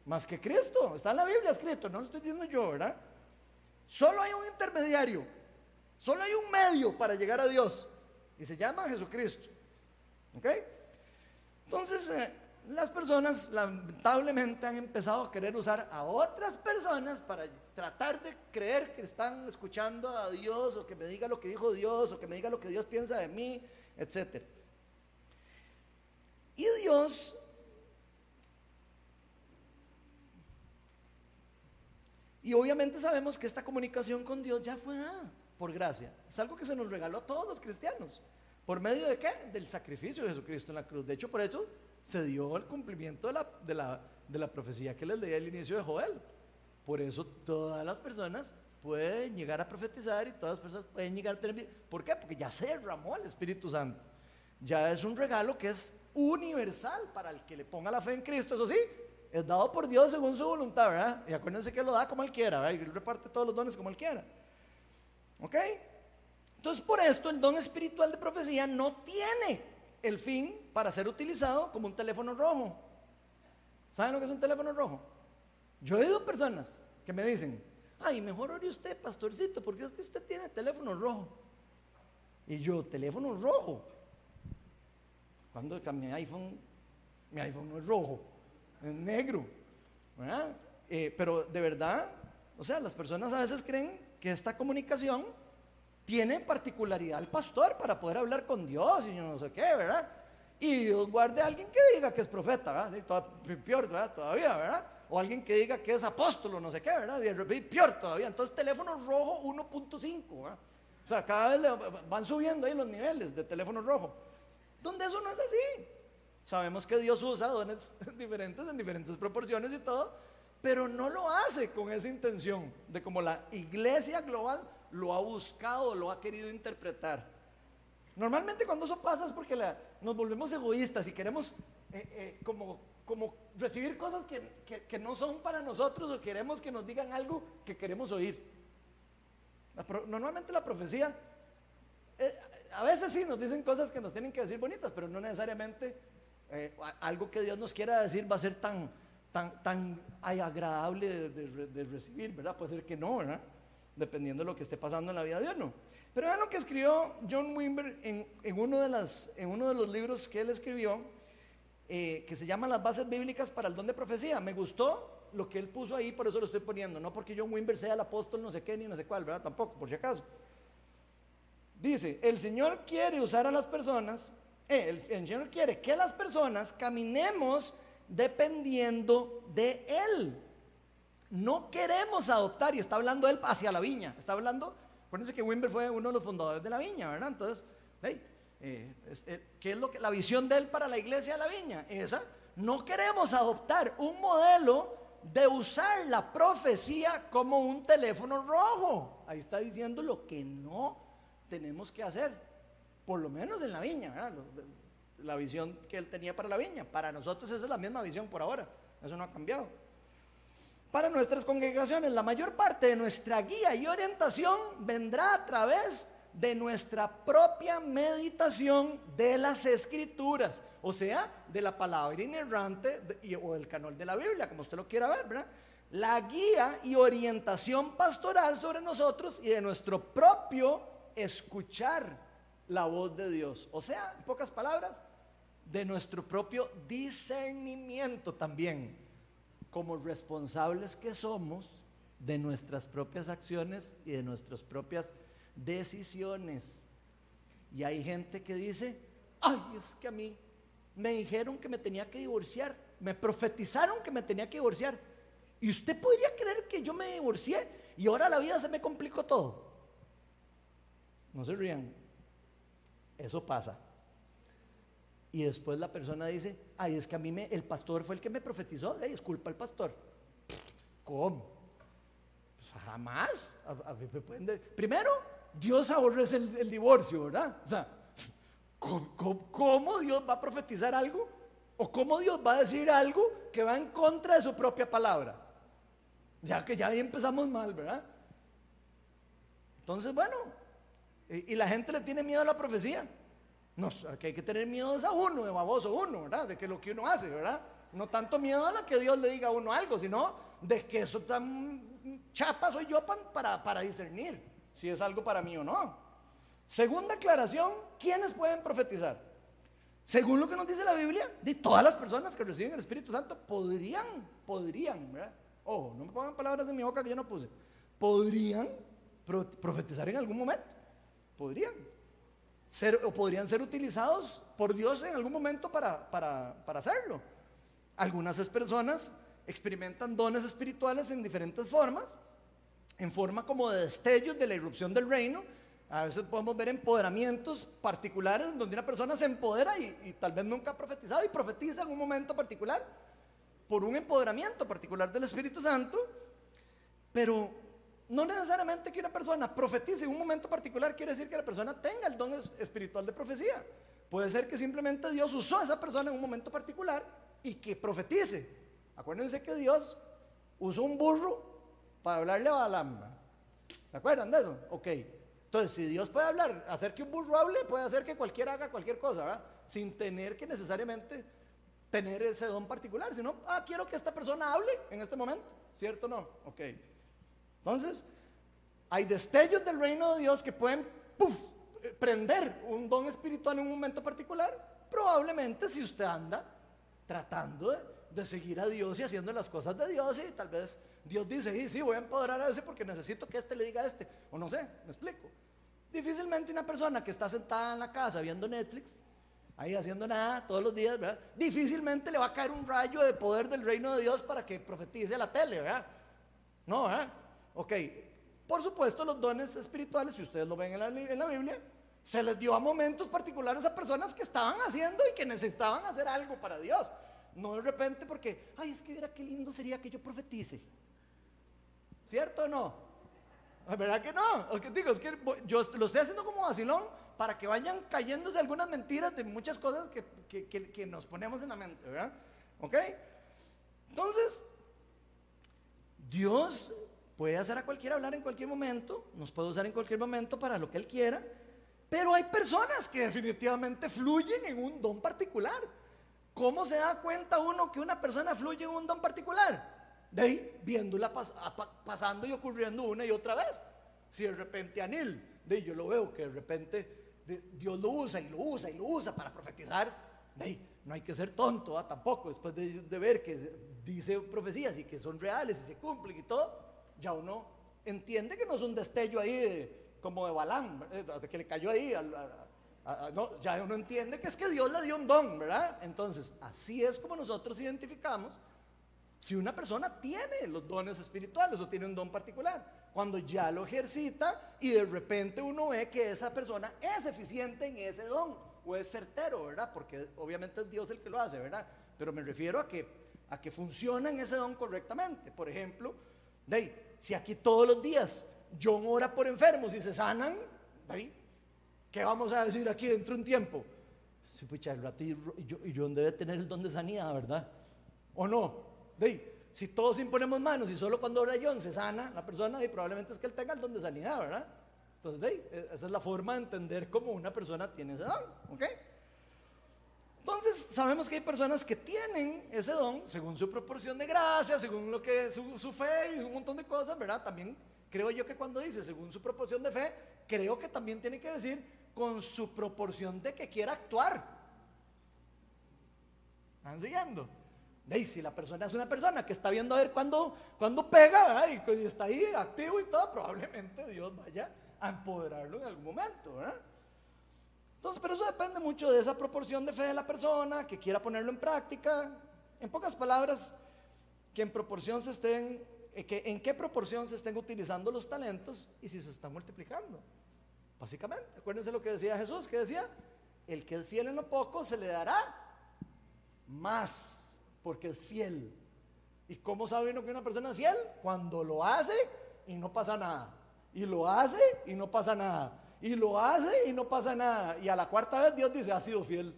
más que Cristo. Está en la Biblia escrito, no lo estoy diciendo yo, ¿verdad? Solo hay un intermediario, solo hay un medio para llegar a Dios y se llama Jesucristo. ¿Ok? Entonces, eh, las personas lamentablemente han empezado a querer usar a otras personas para tratar de creer que están escuchando a Dios o que me diga lo que dijo Dios o que me diga lo que Dios piensa de mí, etc. Y Dios Y obviamente sabemos que esta comunicación con Dios ya fue dada por gracia. Es algo que se nos regaló a todos los cristianos. ¿Por medio de qué? Del sacrificio de Jesucristo en la cruz. De hecho, por eso se dio el cumplimiento de la, de la, de la profecía que les leí al inicio de Joel. Por eso todas las personas pueden llegar a profetizar y todas las personas pueden llegar a tener... ¿Por qué? Porque ya se derramó el Espíritu Santo. Ya es un regalo que es universal para el que le ponga la fe en Cristo. Eso sí, es dado por Dios según su voluntad, ¿verdad? Y acuérdense que lo da como Él quiera. Y Él reparte todos los dones como Él quiera. ¿Ok? Entonces, por esto, el don espiritual de profecía no tiene el fin para ser utilizado como un teléfono rojo. ¿Saben lo que es un teléfono rojo? Yo he personas que me dicen, ay, mejor ore usted, pastorcito, porque es que usted tiene teléfono rojo. Y yo, teléfono rojo. Cuando mi iPhone, mi iPhone no es rojo es negro. Eh, pero de verdad, o sea, las personas a veces creen que esta comunicación tiene particularidad al pastor para poder hablar con Dios y no sé qué, ¿verdad? Y Dios guarde a alguien que diga que es profeta, ¿verdad? peor, ¿verdad? Todavía, ¿verdad? O alguien que diga que es apóstol no sé qué, ¿verdad? Y peor todavía. Entonces, teléfono rojo 1.5, O sea, cada vez van subiendo ahí los niveles de teléfono rojo. Donde eso no es así. Sabemos que Dios usa dones diferentes en diferentes proporciones y todo, pero no lo hace con esa intención de como la iglesia global lo ha buscado, lo ha querido interpretar. Normalmente cuando eso pasa es porque nos volvemos egoístas y queremos eh, eh, como, recibir cosas que, no son para nosotros o queremos que nos digan algo que queremos oír. normalmente la profecía, eh, a veces sí nos dicen cosas que nos tienen que decir bonitas, pero no necesariamente algo que Dios nos quiera decir va a ser tan, tan, tan agradable de, recibir, ¿verdad? Puede ser que no, ¿verdad? Dependiendo de lo que esté pasando en la vida de uno. Pero vean lo que escribió John Wimber en, uno de los libros que él escribió, eh, que se llama Las bases bíblicas para el don de profecía. Me gustó lo que él puso ahí, por eso lo estoy poniendo. No porque John Wimber sea el apóstol no sé qué ni no sé cuál, ¿verdad? Tampoco, por si acaso. Dice, el Señor quiere usar a las personas eh, el, Señor quiere que las personas caminemos dependiendo de Él. No queremos adoptar, y está hablando Él hacia la viña, está hablando, acuérdense que Wimber fue uno de los fundadores de la viña, ¿verdad? Entonces, eh, eh, ¿qué es lo que, la visión de Él para la iglesia de la viña? Esa, no queremos adoptar un modelo de usar la profecía como un teléfono rojo. Ahí está diciendo lo que no tenemos que hacer por lo menos en la viña, la visión que él tenía para la viña. Para nosotros esa es la misma visión por ahora, eso no ha cambiado. Para nuestras congregaciones, la mayor parte de nuestra guía y orientación vendrá a través de nuestra propia meditación de las escrituras, o sea, de la palabra inerrante o del canal de la Biblia, como usted lo quiera ver, ¿verdad? La guía y orientación pastoral sobre nosotros y de nuestro propio escuchar la voz de Dios. O sea, en pocas palabras, de nuestro propio discernimiento también, como responsables que somos de nuestras propias acciones y de nuestras propias decisiones. Y hay gente que dice, ay, es que a mí me dijeron que me tenía que divorciar, me profetizaron que me tenía que divorciar. Y usted podría creer que yo me divorcié y ahora la vida se me complicó todo. No se rían. Eso pasa. Y después la persona dice, ay, es que a mí me, el pastor fue el que me profetizó, hey, es culpa el pastor. ¿Cómo? Pues jamás. Primero, Dios aborrece el, el, divorcio, ¿verdad? O sea, ¿cómo, Dios va a profetizar algo? ¿O cómo Dios va a decir algo que va en contra de su propia palabra? Ya que ya ahí empezamos mal, ¿verdad? Entonces, bueno, y, la gente le tiene miedo a la profecía. No, que hay que tener miedo es a uno, de baboso uno, ¿verdad? De que lo que uno hace, ¿verdad? No tanto miedo a la que Dios le diga a uno algo, sino de que eso tan chapa soy yo para, para discernir si es algo para mí o no. Segunda aclaración, ¿quiénes pueden profetizar? Según lo que nos dice la Biblia, de todas las personas que reciben el Espíritu Santo podrían, podrían, ¿verdad? Ojo, no me pongan palabras en mi boca que yo no puse. Podrían profetizar en algún momento. Podrían. Ser, o podrían ser utilizados por Dios en algún momento para, para, para hacerlo. Algunas personas experimentan dones espirituales en diferentes formas, en forma como de destellos de la irrupción del reino. A veces podemos ver empoderamientos particulares donde una persona se empodera y, y tal vez nunca ha profetizado y profetiza en un momento particular por un empoderamiento particular del Espíritu Santo, pero no necesariamente que una persona profetice en un momento particular quiere decir que la persona tenga el don espiritual de profecía. Puede ser que simplemente Dios usó a esa persona en un momento particular y que profetice. Acuérdense que Dios usó un burro para hablarle a Balaam. ¿Se acuerdan de eso? Ok. Entonces, si Dios puede hablar, hacer que un burro hable, puede hacer que cualquiera haga cualquier cosa, ¿verdad? Sin tener que necesariamente tener ese don particular, sino, ah, quiero que esta persona hable en este momento, ¿cierto o no? Ok. Entonces, hay destellos del reino de Dios que pueden prender un don espiritual en un momento particular. Probablemente si usted anda tratando de, seguir a Dios y haciendo las cosas de Dios y tal vez Dios dice, sí, sí, voy a empoderar a ese porque necesito que este le diga a este. O no sé, me explico. Difícilmente una persona que está sentada en la casa viendo Netflix ahí haciendo nada todos los días. Difícilmente le va a caer un rayo de poder del reino de Dios para que profetice a la tele, ¿verdad? No, ¿verdad? Ok, por supuesto los dones espirituales, si ustedes lo ven en la, Biblia, se les dio a momentos particulares a personas que estaban haciendo y que necesitaban hacer algo para Dios. No de repente porque, ay, es que mira qué lindo sería que yo profetice. ¿Cierto o no? ¿Verdad que no? digo, es que yo lo estoy haciendo como vacilón para que vayan cayéndose algunas mentiras de muchas cosas que, nos ponemos en la mente, ¿verdad? ¿Ok? Entonces, Dios puede hacer a cualquiera hablar en cualquier momento, nos puede usar en cualquier momento para lo que Él quiera, pero hay personas que definitivamente fluyen en un don particular. ¿Cómo se da cuenta uno que una persona fluye en un don particular? De ahí, viéndola pasando y ocurriendo una y otra vez. Si de repente Anil, de ahí yo lo veo que de repente Dios lo usa y lo usa y lo usa para profetizar. no hay que ser tonto ¿ah? tampoco, después de, ver que dice profecías y que son reales y se cumplen y todo, ya uno entiende que no es un destello ahí como de Balán, que le cayó ahí. no, ya uno entiende que es que Dios le dio un don, ¿verdad? Entonces, así es como nosotros identificamos si una persona tiene los dones espirituales o tiene un don particular cuando ya lo ejercita y de repente uno ve que esa persona es eficiente en ese don o es certero, ¿verdad? Porque obviamente es Dios el que lo hace, ¿verdad? Pero me refiero a que, a que funciona en ese don correctamente. Por ejemplo, de si aquí todos los días John ora por enfermos y se sanan, ¿de ¿qué vamos a decir aquí dentro de un tiempo? Sí, pucha, el rato y, John debe tener el don de sanidad, ¿verdad? ¿O no? De si todos imponemos manos y solo cuando ora John se sana la persona, y probablemente es que él tenga el don de sanidad, ¿verdad? Entonces, e, esa es la forma de entender cómo una persona tiene ese don, ¿ok? Entonces, sabemos que hay personas que tienen ese don según su proporción de gracia, según lo que su, su fe y un montón de cosas, ¿verdad? También creo yo que cuando dice según su proporción de fe, creo que también tiene que decir con su proporción de que quiera actuar. ¿Están siguiendo? Y si la persona es una persona que está viendo a ver cuándo, pega y está ahí activo y todo, probablemente Dios vaya a empoderarlo en algún momento. Entonces, pero eso depende mucho de esa proporción de fe de la persona que quiera ponerlo en práctica. En pocas palabras, que en proporción se estén, eh, que en qué proporción se estén utilizando los talentos y si se están multiplicando. Básicamente, acuérdense lo que decía Jesús, que decía, el que es fiel en lo poco se le dará más porque es fiel. ¿Y cómo sabe uno que una persona es fiel? Cuando lo hace y no pasa nada. Y lo hace y no pasa nada. Y lo hace y no pasa nada. Y a la cuarta vez Dios dice, ha sido fiel.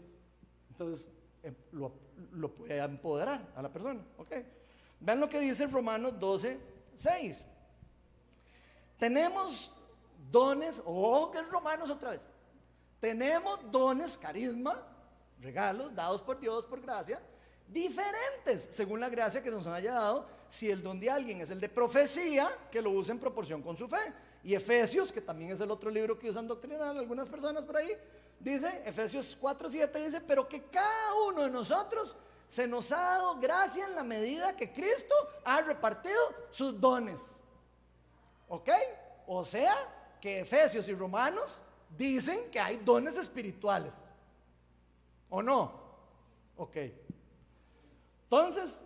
Entonces em, lo, puede empoderar a la persona. ¿ok? Vean lo que dice Romanos 12, 6. Tenemos dones, oh, que es Romanos otra vez. Tenemos dones, carisma, regalos dados por Dios por gracia diferentes según la gracia que nos haya dado. Si el don de alguien es el de profecía, que lo use en proporción con su fe. Y Efesios, que también es el otro libro que usan doctrinal algunas personas por ahí, dice, Efesios 4, 7 dice, pero que cada uno de nosotros se nos ha dado gracia en la medida que Cristo ha repartido sus dones. ¿Ok? O sea, que Efesios y Romanos dicen que hay dones espirituales. ¿O no? Ok. Entonces,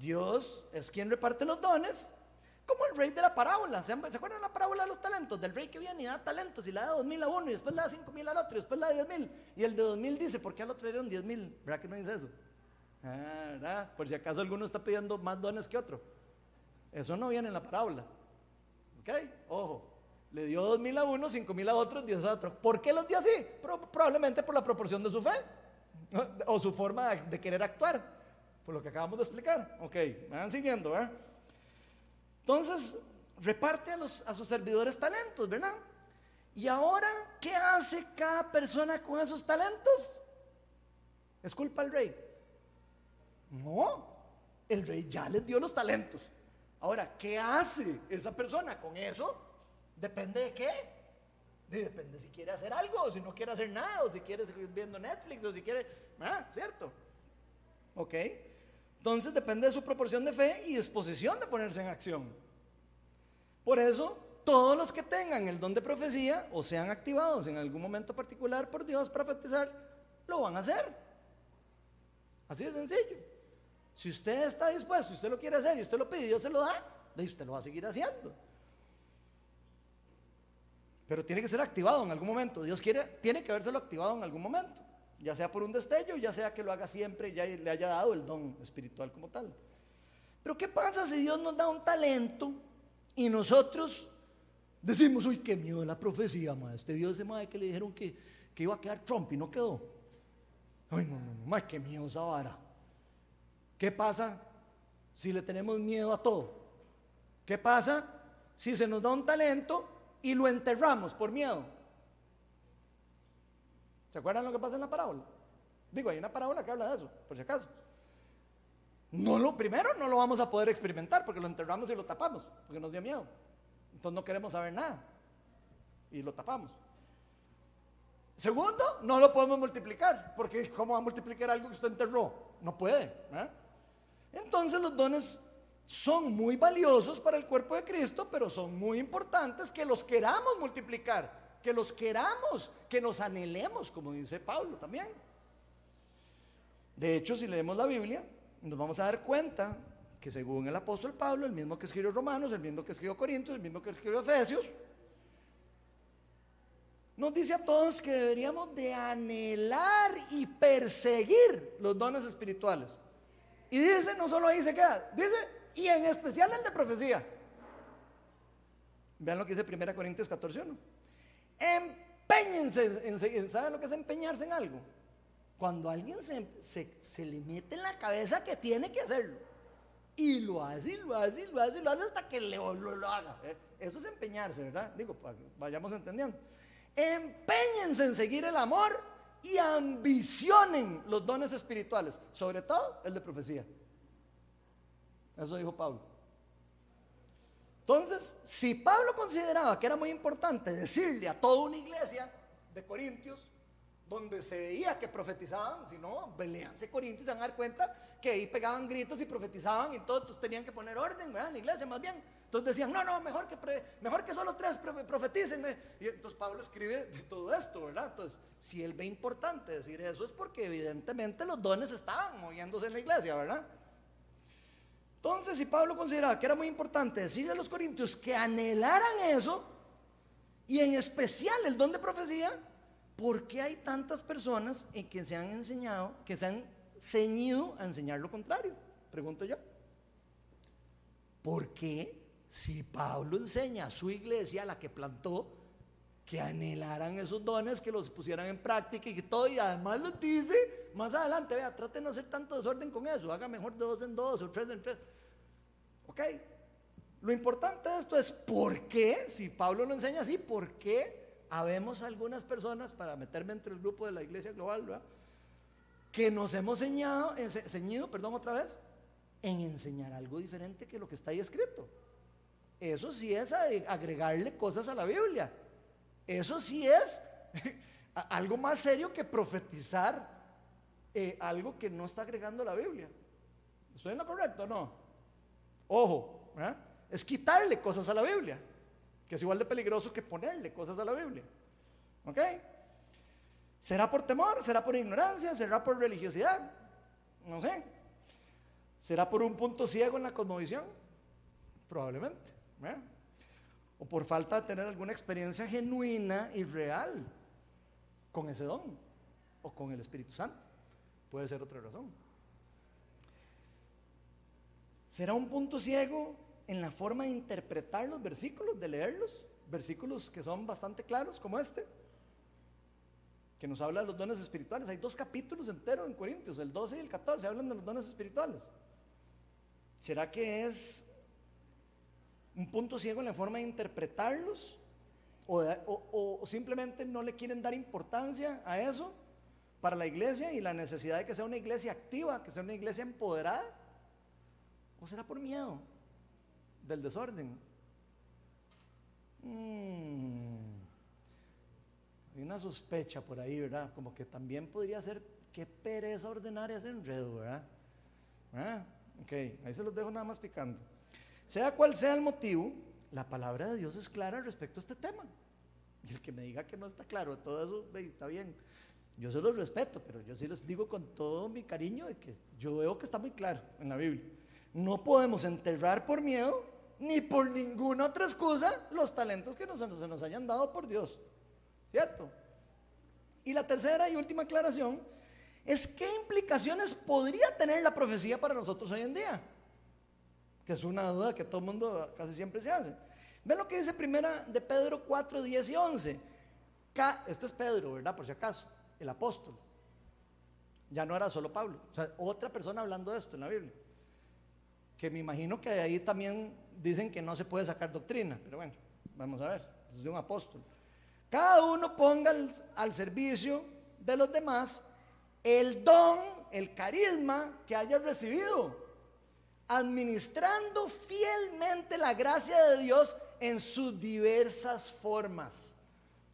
Dios es quien reparte los dones, como el rey de la parábola. ¿Se, acuerdan de la parábola de los talentos? Del rey que viene y da talentos y le da dos mil a uno y después le da cinco mil al otro y después le da diez mil. Y el de dos mil dice, ¿por qué al otro le dieron diez mil? ¿Verdad que no dice eso? Ah, Por si acaso alguno está pidiendo más dones que otro. Eso no viene en la parábola. ¿Ok? Ojo. Le dio dos mil a uno, cinco mil a otro, diez a otro. ¿Por qué los dio así? probablemente por la proporción de su fe o su forma de querer actuar, por lo que acabamos de explicar. Ok, me van siguiendo, ¿eh? Entonces, reparte a, sus servidores talentos, ¿verdad? Y ahora, ¿qué hace cada persona con esos talentos? ¿Es culpa del rey? No, el rey ya les dio los talentos. Ahora, ¿qué hace esa persona con eso? Depende de qué. depende si quiere hacer algo, o si no quiere hacer nada, o si quiere seguir viendo Netflix, o si quiere. ¿Ah? ¿Cierto? ¿Ok? Entonces depende de su proporción de fe y disposición de ponerse en acción. Por eso, todos los que tengan el don de profecía o sean activados en algún momento particular por Dios para profetizar, lo van a hacer. Así de sencillo. Si usted está dispuesto, usted lo quiere hacer y usted lo pide Dios se lo da, usted lo va a seguir haciendo. Pero tiene que ser activado en algún momento. Dios quiere, tiene que habérselo activado en algún momento. Ya sea por un destello, ya sea que lo haga siempre y ya le haya dado el don espiritual como tal. Pero ¿qué pasa si Dios nos da un talento y nosotros decimos, uy, qué miedo la profecía, madre. Este vio ese madre que le dijeron que, que, iba a quedar Trump y no quedó. Ay, no, no, no, madre, qué miedo esa vara. ¿Qué pasa si le tenemos miedo a todo? ¿Qué pasa si se nos da un talento y lo enterramos por miedo. ¿Se acuerdan lo que pasa en la parábola? Digo, hay una parábola que habla de eso, por si acaso. No lo primero no lo vamos a poder experimentar porque lo enterramos y lo tapamos, porque nos dio miedo. Entonces no queremos saber nada y lo tapamos. Segundo, no lo podemos multiplicar, porque ¿cómo va a multiplicar algo que usted enterró? No puede. Entonces los dones son muy valiosos para el cuerpo de Cristo, pero son muy importantes que los queramos multiplicar, que los queramos, que nos anhelemos, como dice Pablo también. De hecho, si leemos la Biblia, nos vamos a dar cuenta que según el apóstol Pablo, el mismo que escribió Romanos, el mismo que escribió Corintios, el mismo que escribió Efesios, nos dice a todos que deberíamos de anhelar y perseguir los dones espirituales. Y dice, no solo ahí se queda, dice y en especial el de profecía. Vean lo que dice 1 Corintios 14, 1. Empeñense en ¿Saben lo que es empeñarse en algo? Cuando alguien se, le mete en la cabeza que tiene que hacerlo. Y lo hace, y lo hace, y lo hace, y lo hace hasta que lo, lo, haga. ¿eh? Eso es empeñarse, ¿verdad? Digo, vayamos entendiendo. Empeñense en seguir el amor y ambicionen los dones espirituales, sobre todo el de profecía. Eso dijo Pablo. Entonces, si Pablo consideraba que era muy importante decirle a toda una iglesia de Corintios, donde se veía que profetizaban, si no, leanse Corintios y se van a dar cuenta que ahí pegaban gritos y profetizaban y todos tenían que poner orden, ¿verdad? En la iglesia más bien. Entonces decían, no, no, mejor que, mejor que solo tres profeticen. Y entonces Pablo escribe de todo esto, ¿verdad? Entonces, si él ve importante decir eso es porque evidentemente los dones estaban moviéndose en la iglesia, ¿verdad? Entonces, si Pablo consideraba que era muy importante decirle a los corintios que anhelaran eso, y en especial el don de profecía, ¿por qué hay tantas personas en que se han enseñado, que se han ceñido a enseñar lo contrario? Pregunto yo. ¿Por qué si Pablo enseña a su iglesia, la que plantó, que anhelaran esos dones, que los pusieran en práctica y que todo, y además les dice más adelante, vea, traten de hacer tanto desorden con eso, haga mejor dos en dos o tres en tres. ¿Ok? Lo importante de esto es por qué, si Pablo lo enseña así, por qué habemos algunas personas, para meterme entre el grupo de la iglesia global, ¿verdad? que nos hemos ceñado, ceñido, perdón, otra vez, en enseñar algo diferente que lo que está ahí escrito. eso sí es agregarle cosas a la Biblia. Eso sí es algo más serio que profetizar eh, algo que no está agregando la Biblia. ¿Estoy en lo correcto o no? Ojo, es quitarle cosas a la Biblia, que es igual de peligroso que ponerle cosas a la Biblia. ¿Ok? ¿Será por temor? ¿Será por ignorancia? ¿Será por religiosidad? No sé. ¿Será por un punto ciego en la cosmovisión? Probablemente. O por falta de tener alguna experiencia genuina y real con ese don o con el Espíritu Santo. Puede ser otra razón. ¿Será un punto ciego en la forma de interpretar los versículos, de leerlos? Versículos que son bastante claros, como este, que nos habla de los dones espirituales. Hay dos capítulos enteros en Corintios, el 12 y el 14, hablan de los dones espirituales. ¿Será que es un punto ciego en la forma de interpretarlos? ¿O, simplemente no le quieren dar importancia a eso para la iglesia y la necesidad de que sea una iglesia activa, que sea una iglesia empoderada? ¿O será por miedo del desorden? Mm. Hay una sospecha por ahí, ¿verdad? Como que también podría ser qué pereza ordenar ese enredo, ¿verdad? ¿Ah? Ok, ahí se los dejo nada más picando. Sea cual sea el motivo, la palabra de Dios es clara respecto a este tema. Y el que me diga que no está claro, todo eso está bien. Yo se los respeto, pero yo sí les digo con todo mi cariño de que yo veo que está muy claro en la Biblia. No podemos enterrar por miedo ni por ninguna otra excusa los talentos que nos, se nos hayan dado por Dios. ¿Cierto? Y la tercera y última aclaración es qué implicaciones podría tener la profecía para nosotros hoy en día es una duda que todo el mundo casi siempre se hace. Ven lo que dice primera de Pedro 4, 10 y 11. Este es Pedro, ¿verdad? Por si acaso, el apóstol. Ya no era solo Pablo, o sea, otra persona hablando de esto en la Biblia. Que me imagino que ahí también dicen que no se puede sacar doctrina, pero bueno, vamos a ver, es de un apóstol. Cada uno ponga al servicio de los demás el don, el carisma que haya recibido administrando fielmente la gracia de Dios en sus diversas formas.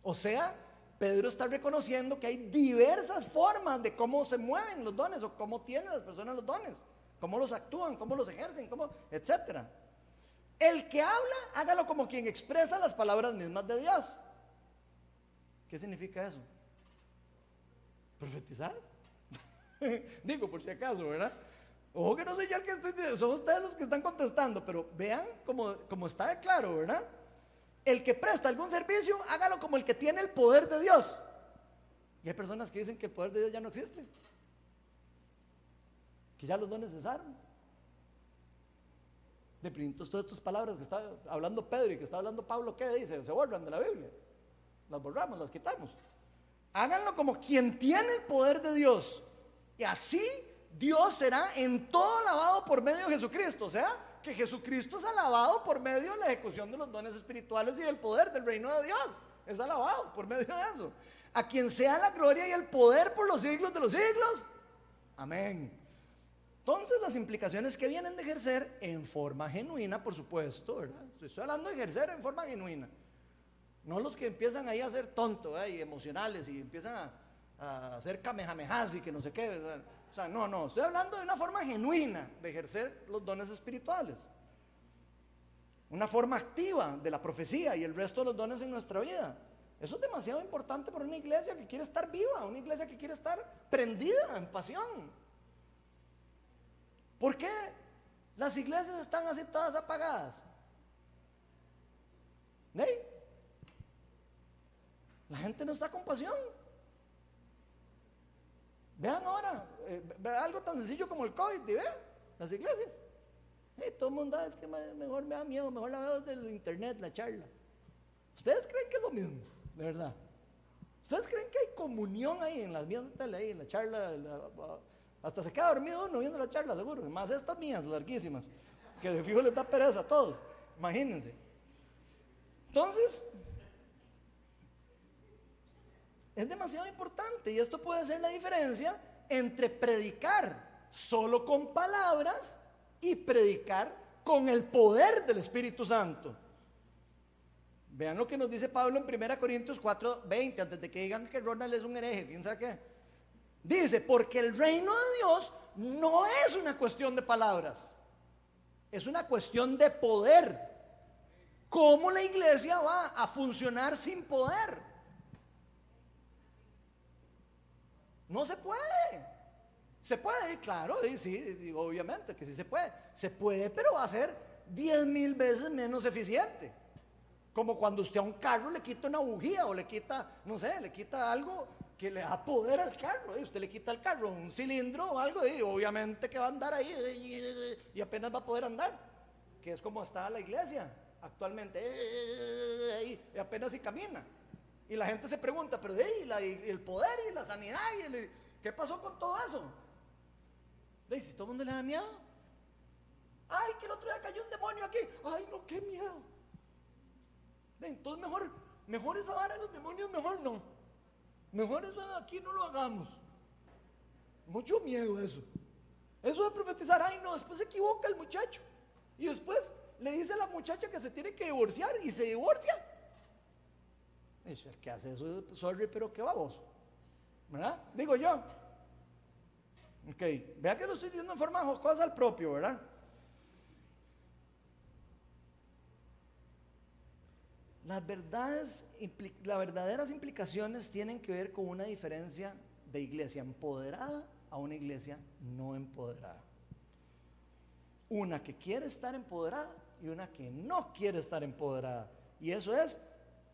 O sea, Pedro está reconociendo que hay diversas formas de cómo se mueven los dones o cómo tienen las personas los dones, cómo los actúan, cómo los ejercen, cómo, etcétera. El que habla, hágalo como quien expresa las palabras mismas de Dios. ¿Qué significa eso? Profetizar. Digo, por si acaso, ¿verdad? Ojo que no soy yo el que estoy diciendo, son ustedes los que están contestando, pero vean como, como está de claro, ¿verdad? El que presta algún servicio, hágalo como el que tiene el poder de Dios. Y hay personas que dicen que el poder de Dios ya no existe, que ya los dones cesaron. De pronto todas estas palabras que está hablando Pedro y que está hablando Pablo, ¿qué dice? Se borran de la Biblia. Las borramos, las quitamos. Háganlo como quien tiene el poder de Dios. Y así Dios será en todo alabado por medio de Jesucristo. O sea, que Jesucristo es alabado por medio de la ejecución de los dones espirituales y del poder del reino de Dios. Es alabado por medio de eso. A quien sea la gloria y el poder por los siglos de los siglos. Amén. Entonces las implicaciones que vienen de ejercer en forma genuina, por supuesto, ¿verdad? Estoy hablando de ejercer en forma genuina. No los que empiezan ahí a ser tontos y emocionales y empiezan a, hacer kamehamehas y que no sé qué. ¿verdad? O sea, no, no, estoy hablando de una forma genuina de ejercer los dones espirituales. Una forma activa de la profecía y el resto de los dones en nuestra vida. Eso es demasiado importante para una iglesia que quiere estar viva, una iglesia que quiere estar prendida en pasión. ¿Por qué las iglesias están así todas apagadas? ¿Eh? La gente no está con pasión. Vean ahora, eh, algo tan sencillo como el COVID, ¿y vean? Las iglesias. todo el mundo ah, es que mejor me da miedo, mejor la veo del internet, la charla. ¿Ustedes creen que es lo mismo? De verdad. ¿Ustedes creen que hay comunión ahí en las mías de tele, ahí en la charla? hasta se queda dormido uno viendo la charla, seguro. Más estas mías, larguísimas, que de fijo les da pereza a todos. Imagínense. Entonces, es demasiado importante y esto puede ser la diferencia entre predicar solo con palabras y predicar con el poder del Espíritu Santo. Vean lo que nos dice Pablo en 1 Corintios 4, 20, antes de que digan que Ronald es un hereje, quién qué. Dice, porque el reino de Dios no es una cuestión de palabras, es una cuestión de poder. ¿Cómo la iglesia va a funcionar sin poder? No se puede. Se puede, claro, sí, obviamente que sí se puede. Se puede, pero va a ser 10 mil veces menos eficiente. Como cuando usted a un carro le quita una bujía o le quita, no sé, le quita algo que le da poder al carro. ¿eh? Usted le quita al carro un cilindro o algo y obviamente que va a andar ahí ¿eh? y apenas va a poder andar. Que es como está la iglesia actualmente. ¿eh? Y apenas si camina. Y la gente se pregunta, pero el poder y la sanidad, y ¿qué pasó con todo eso? ¿De si todo el mundo le da miedo. Ay, que el otro día cayó un demonio aquí. Ay, no, qué miedo. entonces mejor, mejor esa vara de los demonios, mejor no. Mejor eso aquí no lo hagamos. Mucho miedo eso. Eso de profetizar, ay no, después se equivoca el muchacho. Y después le dice a la muchacha que se tiene que divorciar y se divorcia. Es el que hace eso, sorry, pero qué baboso. ¿Verdad? Digo yo. Ok, vea que lo estoy diciendo en forma jocosa al propio, ¿verdad? Las verdades, las verdaderas implicaciones tienen que ver con una diferencia de iglesia empoderada a una iglesia no empoderada. Una que quiere estar empoderada y una que no quiere estar empoderada. Y eso es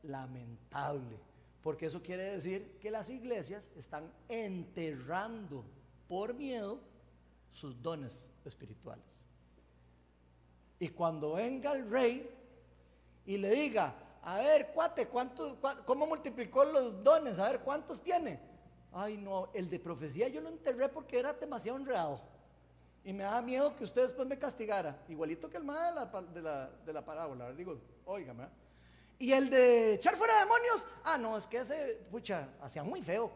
lamentable, porque eso quiere decir que las iglesias están enterrando por miedo sus dones espirituales. Y cuando venga el rey y le diga, a ver, cuate, ¿cuántos, ¿cómo multiplicó los dones? A ver, ¿cuántos tiene? Ay, no, el de profecía yo lo enterré porque era demasiado enredado. Y me daba miedo que usted después me castigara. Igualito que el mal de la, de la, parábola. Digo, óigame. Y el de echar fuera demonios, ah, no, es que ese, pucha, hacía muy feo.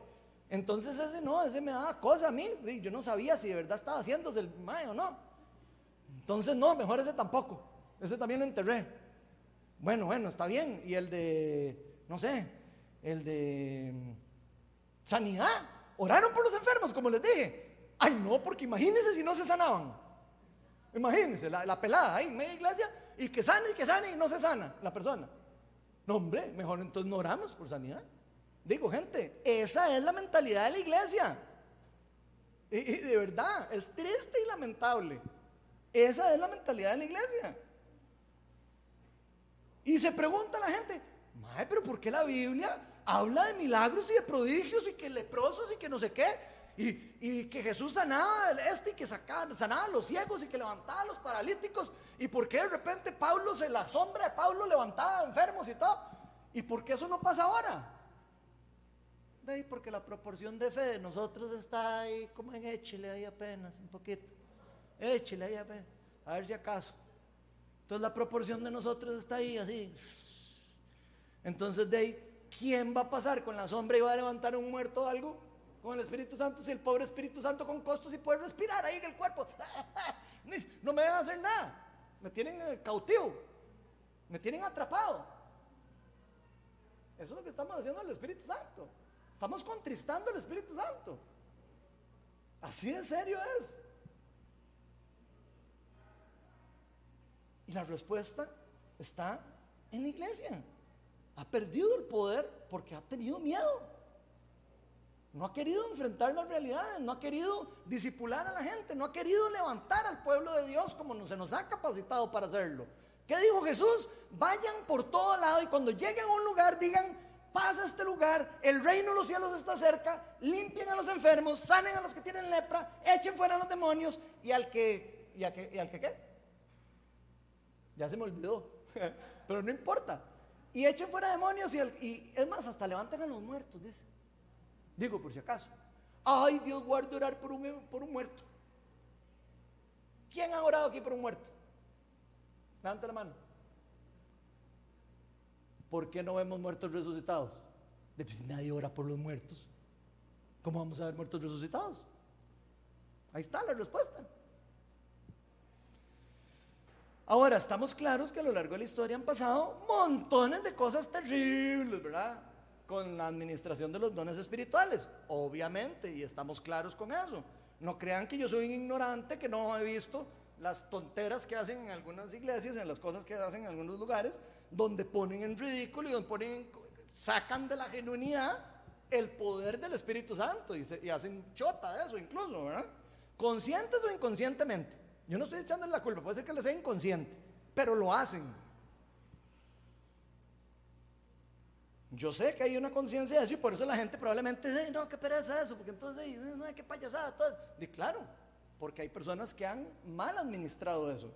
Entonces ese no, ese me daba cosa a mí. Yo no sabía si de verdad estaba haciéndose el mae o no. Entonces no, mejor ese tampoco. Ese también lo enterré. Bueno, bueno, está bien. Y el de, no sé, el de mm, sanidad. Oraron por los enfermos, como les dije. Ay, no, porque imagínense si no se sanaban. Imagínense, la, la pelada ahí media iglesia y que sane y que sane y no se sana la persona. No, hombre, mejor entonces no oramos por sanidad. Digo, gente, esa es la mentalidad de la iglesia. Y, de verdad, es triste y lamentable. Esa es la mentalidad de la iglesia. Y se pregunta la gente, Mae, pero ¿por qué la Biblia habla de milagros y de prodigios y que leprosos y que no sé qué? Y, que Jesús sanaba este y que sacaba, sanaba a los ciegos y que levantaba a los paralíticos. ¿Y por qué de repente Pablo, se la sombra de Pablo levantaba enfermos y todo? ¿Y por qué eso no pasa ahora? De ahí porque la proporción de fe de nosotros está ahí como en échele ahí apenas, un poquito. Échele ahí apenas, a ver si acaso. Entonces la proporción de nosotros está ahí así. Entonces de ahí, ¿quién va a pasar con la sombra y va a levantar un muerto o algo? Con el Espíritu Santo, si el pobre Espíritu Santo con costos y puede respirar ahí en el cuerpo. No me dejan hacer nada. Me tienen eh, cautivo. Me tienen atrapado. Eso es lo que estamos haciendo al Espíritu Santo. Estamos contristando al Espíritu Santo. Así de serio es. Y la respuesta está en la iglesia. Ha perdido el poder porque ha tenido miedo. No ha querido enfrentar las realidades, no ha querido disipular a la gente, no ha querido levantar al pueblo de Dios como se nos ha capacitado para hacerlo. ¿Qué dijo Jesús? Vayan por todo lado y cuando lleguen a un lugar digan, pasa este lugar, el reino de los cielos está cerca, limpien a los enfermos, sanen a los que tienen lepra, echen fuera a los demonios y al que, y, al que qué? Ya se me olvidó, pero no importa. Y echen fuera demonios y, y es más, hasta levanten a los muertos, dice. Digo por si acaso. Ay, Dios guarde orar por un, por un muerto. ¿Quién ha orado aquí por un muerto? Levanta la mano. ¿Por qué no vemos muertos resucitados? De pues, nadie ora por los muertos. ¿Cómo vamos a ver muertos resucitados? Ahí está la respuesta. Ahora, estamos claros que a lo largo de la historia han pasado montones de cosas terribles, ¿verdad? Con la administración de los dones espirituales, obviamente, y estamos claros con eso. No crean que yo soy un ignorante que no he visto las tonteras que hacen en algunas iglesias, en las cosas que hacen en algunos lugares, donde ponen en ridículo y donde ponen, sacan de la genuinidad el poder del Espíritu Santo y, y hacen chota de eso incluso, ¿verdad? Conscientes o inconscientemente. Yo no estoy echándole la culpa, puede ser que les sea inconsciente, pero lo hacen. Yo sé que hay una conciencia de eso y por eso la gente probablemente dice, no, qué pereza eso, porque entonces, no, que payasada. Todo. Y claro, porque hay personas que han mal administrado eso.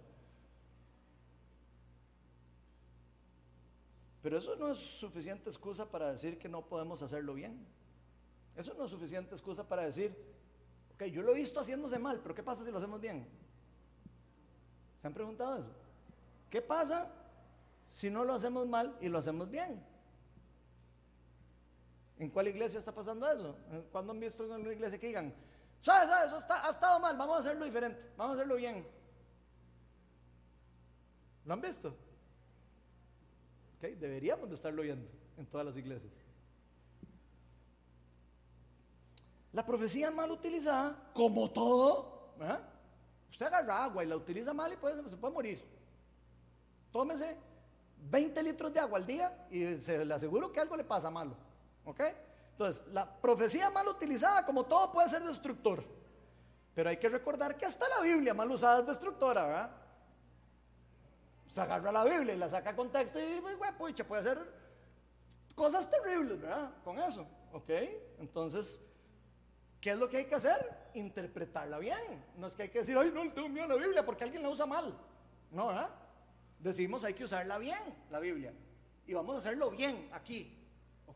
Pero eso no es suficiente excusa para decir que no podemos hacerlo bien. Eso no es suficiente excusa para decir, ok, yo lo he visto haciéndose mal, pero ¿qué pasa si lo hacemos bien? ¿Se han preguntado eso? ¿Qué pasa si no lo hacemos mal y lo hacemos bien? ¿En cuál iglesia está pasando eso? ¿Cuándo han visto en una iglesia que digan, ¿sabes, Eso ha estado mal, vamos a hacerlo diferente, vamos a hacerlo bien? ¿Lo han visto? Deberíamos de estarlo viendo en todas las iglesias. La profecía mal utilizada, como todo, usted agarra agua y la utiliza mal y puede, se puede morir. Tómese 20 litros de agua al día y se le aseguro que algo le pasa malo. ¿Ok? Entonces, la profecía mal utilizada, como todo, puede ser destructor. Pero hay que recordar que hasta la Biblia mal usada es destructora, ¿verdad? Se agarra la Biblia y la saca contexto y, pues, pucha, puede hacer cosas terribles, ¿verdad? Con eso, ¿ok? Entonces, ¿qué es lo que hay que hacer? Interpretarla bien. No es que hay que decir, ay, no, le tengo miedo a la Biblia porque alguien la usa mal. No, ¿verdad? Decimos, hay que usarla bien, la Biblia. Y vamos a hacerlo bien aquí.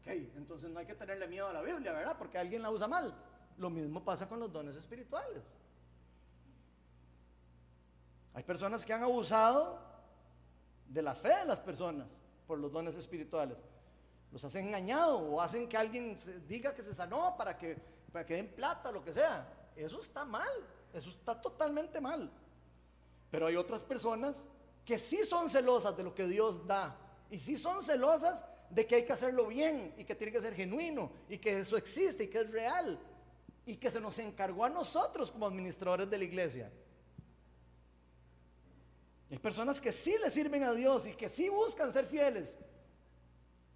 Entonces no hay que tenerle miedo a la Biblia, ¿verdad? Porque alguien la usa mal. Lo mismo pasa con los dones espirituales. Hay personas que han abusado de la fe de las personas por los dones espirituales. Los hacen engañado o hacen que alguien diga que se sanó para que, para que den plata, lo que sea. Eso está mal, eso está totalmente mal. Pero hay otras personas que sí son celosas de lo que Dios da y sí son celosas de que hay que hacerlo bien y que tiene que ser genuino y que eso existe y que es real y que se nos encargó a nosotros como administradores de la iglesia. Hay personas que sí le sirven a Dios y que sí buscan ser fieles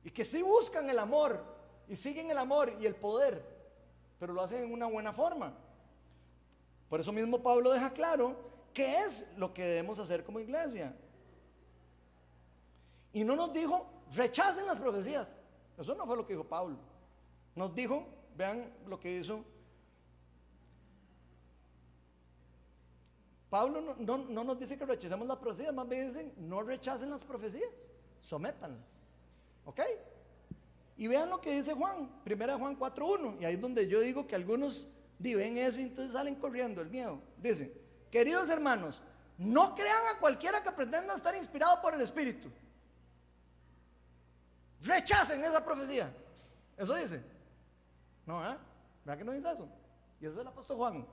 y que sí buscan el amor y siguen el amor y el poder, pero lo hacen en una buena forma. Por eso mismo Pablo deja claro qué es lo que debemos hacer como iglesia. Y no nos dijo, rechacen las profecías. Eso no fue lo que dijo Pablo. Nos dijo, vean lo que hizo Pablo no, nos dice que rechacemos las profecías, más bien dicen, no rechacen las profecías, sométanlas. ¿Ok? Y vean lo que dice Juan, primera Juan 4.1, y ahí es donde yo digo que algunos ven eso y entonces salen corriendo el miedo. Dice, queridos hermanos, no crean a cualquiera que pretenda estar inspirado por el Espíritu. Rechacen esa profecía. Eso dice. No, ¿eh? ¿Verdad que no dice eso? Y eso es el apóstol Juan.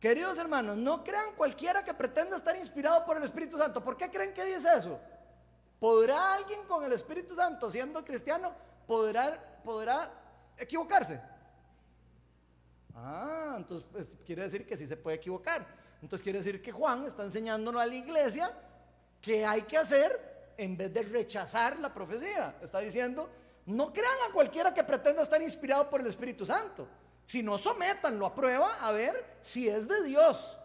Queridos hermanos, no crean cualquiera que pretenda estar inspirado por el Espíritu Santo. ¿Por qué creen que dice eso? ¿Podrá alguien con el Espíritu Santo, siendo cristiano, podrá, podrá equivocarse? Ah, entonces pues, quiere decir que sí se puede equivocar. Entonces quiere decir que Juan está enseñándonos a la iglesia que hay que hacer en vez de rechazar la profecía. Está diciendo, no crean a cualquiera que pretenda estar inspirado por el Espíritu Santo. Si no, sometanlo a prueba a ver si es de Dios.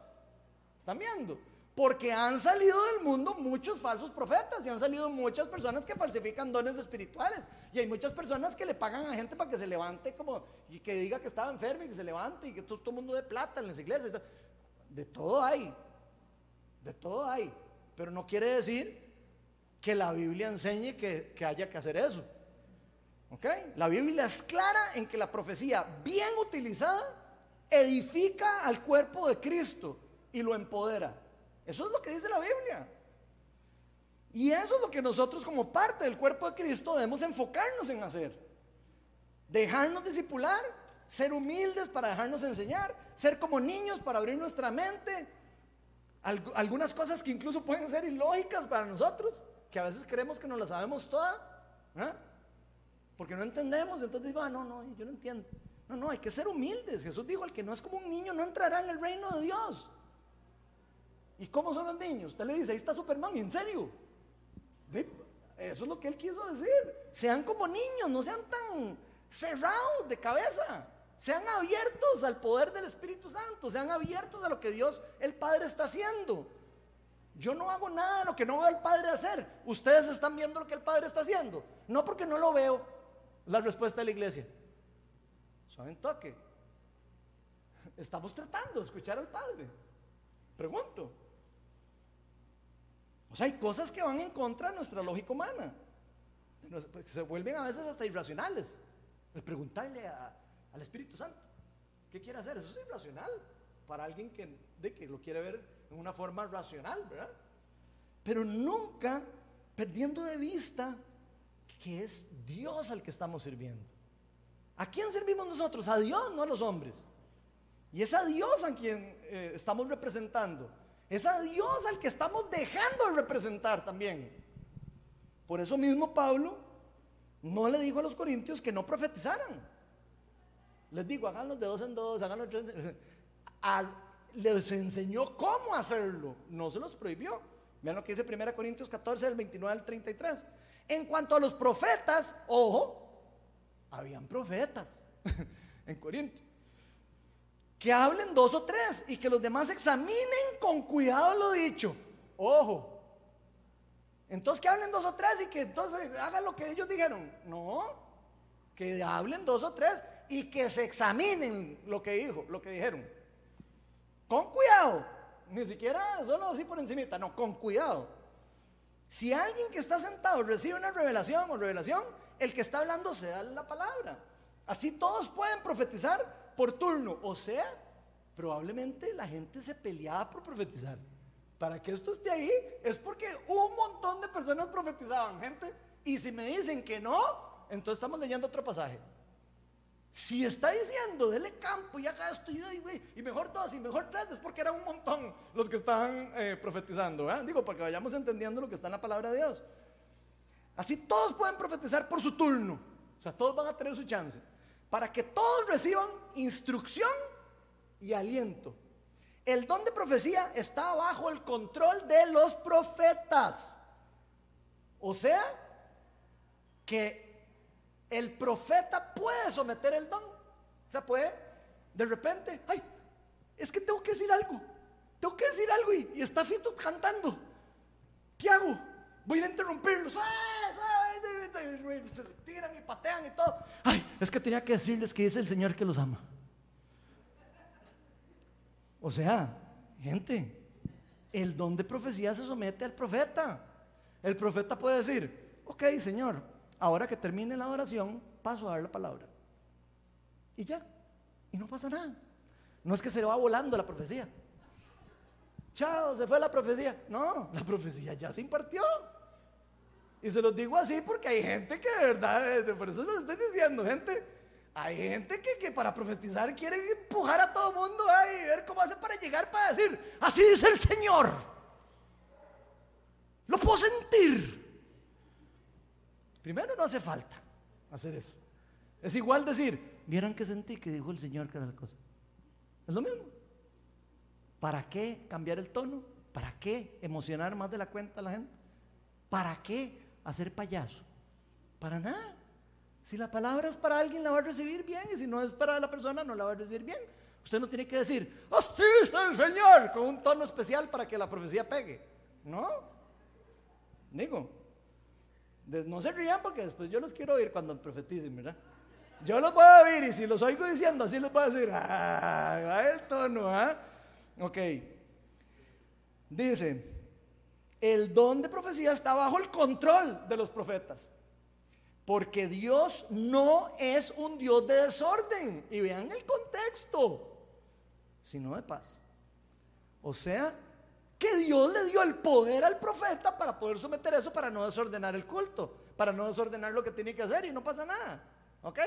¿Están viendo? Porque han salido del mundo muchos falsos profetas y han salido muchas personas que falsifican dones espirituales. Y hay muchas personas que le pagan a gente para que se levante como y que diga que estaba enfermo y que se levante y que todo, el mundo de plata en las iglesias. De todo hay. De todo hay. Pero no quiere decir que la Biblia enseñe que, que haya que hacer eso. La Biblia es clara en que la profecía bien utilizada edifica al cuerpo de Cristo y lo empodera. Eso es lo que dice la Biblia. Y eso es lo que nosotros como parte del cuerpo de Cristo debemos enfocarnos en hacer. Dejarnos discipular, ser humildes para dejarnos enseñar, ser como niños para abrir nuestra mente, algunas cosas que incluso pueden ser ilógicas para nosotros, que a veces creemos que no las sabemos todas, porque no entendemos, entonces ah, no, no, yo no entiendo. No, no, hay que ser humildes. Jesús dijo, el que no es como un niño no entrará en el reino de Dios. ¿Y cómo son los niños? Usted le dice, ahí está Superman, ¿en serio? Eso es lo que él quiso decir. Sean como niños, no sean tan cerrados de cabeza. Sean abiertos al poder del Espíritu Santo. Sean abiertos a lo que Dios, el Padre, está haciendo. Yo no hago nada de lo que no veo el Padre hacer. Ustedes están viendo lo que el Padre está haciendo. No porque no lo veo. La respuesta de la iglesia. Suave toque. Estamos tratando de escuchar al Padre. Pregunto. O sea, hay cosas que van en contra de nuestra lógica humana. Se vuelven a veces hasta irracionales. Preguntarle al Espíritu Santo, ¿qué quiere hacer? Eso es irracional para alguien que, de que lo quiere ver en una forma racional, ¿verdad? Pero nunca perdiendo de vista que es Dios al que estamos sirviendo. ¿A quién servimos nosotros? A Dios, no a los hombres. Y es a Dios a quien eh, estamos representando. Es a Dios al que estamos dejando de representar también. Por eso mismo Pablo no le dijo a los corintios que no profetizaran. Les digo, háganlo de dos en dos, háganlo de tres. En... les enseñó cómo hacerlo, no se los prohibió. Vean lo que dice 1 Corintios 14, del 29 al 33. En cuanto a los profetas, ojo, habían profetas en Corinto. Que hablen dos o tres y que los demás examinen con cuidado lo dicho. Ojo. Entonces que hablen dos o tres y que entonces hagan lo que ellos dijeron. No. Que hablen dos o tres y que se examinen lo que dijo, lo que dijeron. Con cuidado. Ni siquiera solo así por encimita, no, con cuidado. Si alguien que está sentado recibe una revelación o revelación, el que está hablando se da la palabra. Así todos pueden profetizar por turno. O sea, probablemente la gente se peleaba por profetizar. Para que esto esté ahí es porque un montón de personas profetizaban, gente. Y si me dicen que no, entonces estamos leyendo otro pasaje. Si está diciendo, dele campo y haga esto y, mejor dos y mejor tres, es porque eran un montón los que estaban eh, profetizando. Digo, para que vayamos entendiendo lo que está en la palabra de Dios. Así todos pueden profetizar por su turno. O sea, todos van a tener su chance. Para que todos reciban instrucción y aliento. El don de profecía está bajo el control de los profetas. O sea, que el profeta puede someter el don. O sea, puede de repente, ay, es que tengo que decir algo. Tengo que decir algo y, está Fito cantando. ¿Qué hago? Voy a ir a interrumpirlos. Se tiran y patean y todo. Ay, es que tenía que decirles que dice el Señor que los ama. O sea, gente, el don de profecía se somete al profeta. El profeta puede decir, ok, Señor, ahora que termine la oración, paso a dar la palabra. Y ya, y no pasa nada. No es que se va volando la profecía. Chao, se fue la profecía. No, la profecía ya se impartió. Y se los digo así porque hay gente que de verdad, por eso lo estoy diciendo, gente. Hay gente que, que para profetizar quiere empujar a todo mundo y ver cómo hace para llegar para decir, así dice el Señor. Lo puedo sentir. Primero no hace falta hacer eso. Es igual decir, vieran que sentí que dijo el Señor tal cosa. Es lo mismo. ¿Para qué cambiar el tono? ¿Para qué emocionar más de la cuenta a la gente? ¿Para qué hacer payaso? Para nada. Si la palabra es para alguien, la va a recibir bien. Y si no es para la persona, no la va a recibir bien. Usted no tiene que decir, así es el Señor, con un tono especial para que la profecía pegue. No. Digo, no se rían porque después yo los quiero oír cuando profeticen, ¿verdad? Yo los voy a oír y si los oigo diciendo así les voy a decir, ah, el tono, ¿ah? Ok. Dice, el don de profecía está bajo el control de los profetas. Porque Dios no es un Dios de desorden. Y vean el contexto, sino de paz. O sea, que Dios le dio el poder al profeta para poder someter eso, para no desordenar el culto, para no desordenar lo que tiene que hacer y no pasa nada. ¿Ok?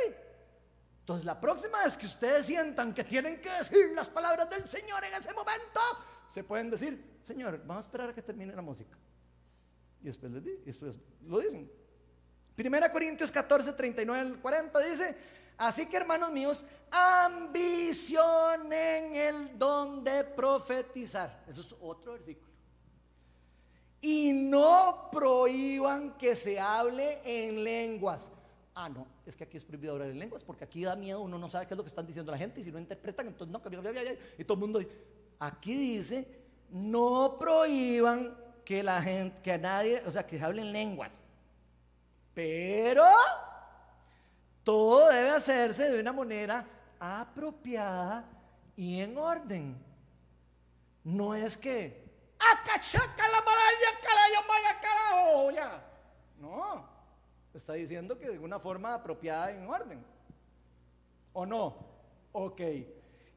Entonces la próxima vez que ustedes sientan que tienen que decir las palabras del Señor en ese momento, se pueden decir, Señor, vamos a esperar a que termine la música. Y después, les di, y después lo dicen. Primera Corintios 14, 39 al 40 dice, así que hermanos míos, ambicionen el don de profetizar. Eso es otro versículo. Y no prohíban que se hable en lenguas. Ah, no, es que aquí es prohibido hablar en lenguas porque aquí da miedo, uno no sabe qué es lo que están diciendo la gente y si no interpretan, entonces no, y todo el mundo. Aquí dice, no prohíban que la gente, que a nadie, o sea, que se hable en lenguas. Pero todo debe hacerse de una manera apropiada y en orden. No es que, ¡acachaca la maraña, maya, carajo! Ya. No. Está diciendo que de una forma apropiada y en orden. ¿O no? Ok.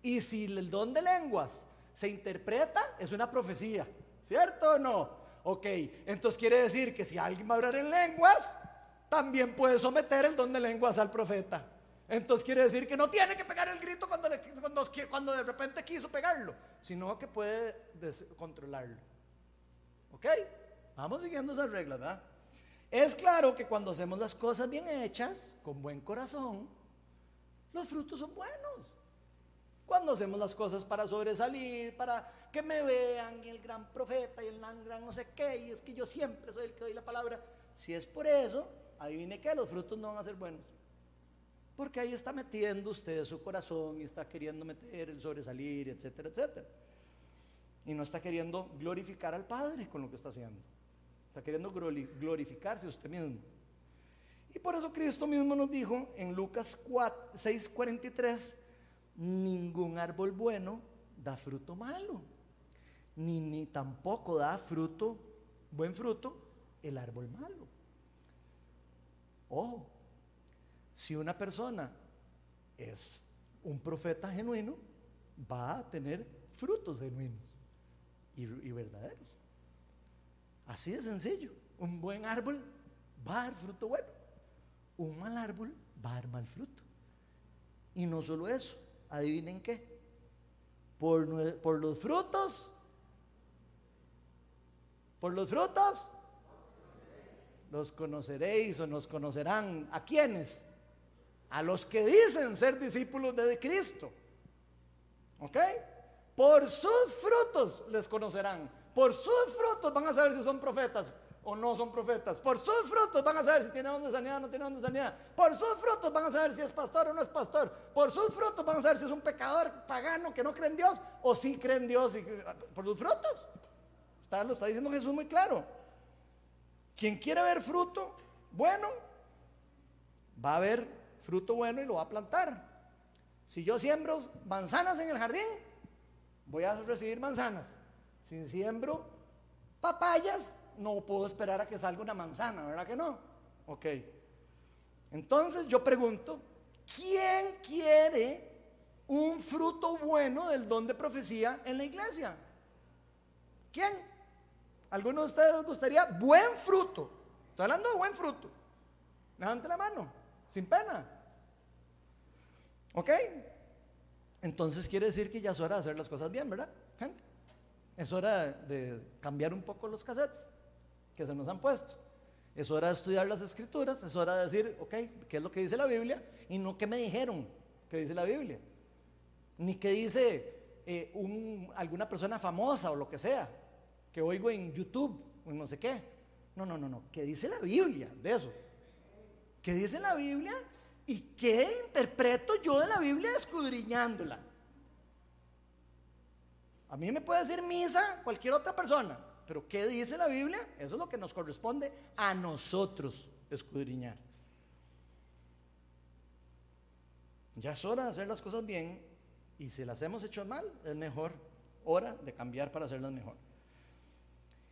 Y si el don de lenguas se interpreta, es una profecía. ¿Cierto o no? Ok. Entonces quiere decir que si alguien va a hablar en lenguas, también puede someter el don de lenguas al profeta. Entonces quiere decir que no tiene que pegar el grito cuando, cuando, de repente quiso pegarlo, sino que puede controlarlo. ¿Ok? Vamos siguiendo esas reglas, ¿verdad? Es claro que cuando hacemos las cosas bien hechas, con buen corazón, los frutos son buenos. Cuando hacemos las cosas para sobresalir, para que me vean, el gran profeta, y el gran no sé qué, y es que yo siempre soy el que doy la palabra, si es por eso, adivine que los frutos no van a ser buenos. Porque ahí está metiendo usted su corazón y está queriendo meter el sobresalir, etcétera, etcétera. Y no está queriendo glorificar al Padre con lo que está haciendo. Está queriendo glorificarse usted mismo. Y por eso Cristo mismo nos dijo en Lucas 6:43, ningún árbol bueno da fruto malo, ni, ni tampoco da fruto, buen fruto, el árbol malo. Ojo, si una persona es un profeta genuino, va a tener frutos genuinos y verdaderos. Así de sencillo. Un buen árbol va a dar fruto bueno. Un mal árbol va a dar mal fruto. Y no solo eso, adivinen qué. Por, por los frutos, por los frutos, los conoceréis o nos conocerán. ¿A quiénes? A los que dicen ser discípulos de Cristo. ¿Ok? Por sus frutos les conocerán. Por sus frutos van a saber si son profetas o no son profetas. Por sus frutos van a saber si tiene onda de sanidad o no tiene onda de sanidad. Por sus frutos van a saber si es pastor o no es pastor. Por sus frutos van a saber si es un pecador pagano que no cree en Dios o si cree en Dios. Y, por sus frutos. Está, lo está diciendo Jesús muy claro. Quien quiere ver fruto bueno, va a ver fruto bueno y lo va a plantar. Si yo siembro manzanas en el jardín, voy a recibir manzanas. Si siembro papayas, no puedo esperar a que salga una manzana, ¿verdad que no? Ok. Entonces yo pregunto, ¿quién quiere un fruto bueno del don de profecía en la iglesia? ¿Quién? ¿Alguno de ustedes gustaría buen fruto? Estoy hablando de buen fruto. Levante la mano, sin pena. ¿Ok? Entonces quiere decir que ya es hora de hacer las cosas bien, ¿verdad? Gente. Es hora de cambiar un poco los cassettes que se nos han puesto. Es hora de estudiar las escrituras, es hora de decir, ok, ¿qué es lo que dice la Biblia? Y no qué me dijeron que dice la Biblia. Ni qué dice eh, alguna persona famosa o lo que sea, que oigo en YouTube o no sé qué. No, no, no, no. ¿Qué dice la Biblia de eso? ¿Qué dice la Biblia? ¿Y qué interpreto yo de la Biblia escudriñándola? A mí me puede decir misa cualquier otra persona, pero ¿qué dice la Biblia? Eso es lo que nos corresponde a nosotros escudriñar. Ya es hora de hacer las cosas bien y si las hemos hecho mal, es mejor hora de cambiar para hacerlas mejor.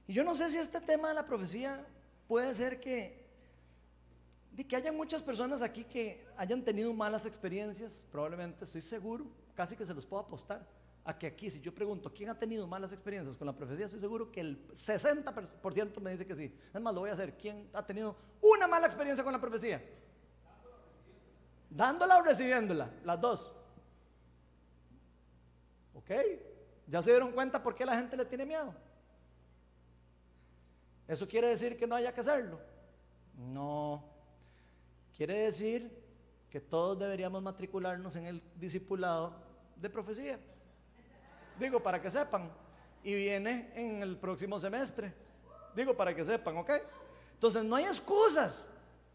Y yo no sé si este tema de la profecía puede ser que, de que haya muchas personas aquí que hayan tenido malas experiencias, probablemente, estoy seguro, casi que se los puedo apostar a que aquí, si yo pregunto, ¿quién ha tenido malas experiencias con la profecía? Estoy seguro que el 60% me dice que sí. Es más, lo voy a hacer. ¿Quién ha tenido una mala experiencia con la profecía? Dándola o recibiéndola, las dos. ¿Ok? ¿Ya se dieron cuenta por qué la gente le tiene miedo? ¿Eso quiere decir que no haya que hacerlo? No. Quiere decir que todos deberíamos matricularnos en el discipulado de profecía. Digo, para que sepan. Y viene en el próximo semestre. Digo, para que sepan, ¿ok? Entonces, no hay excusas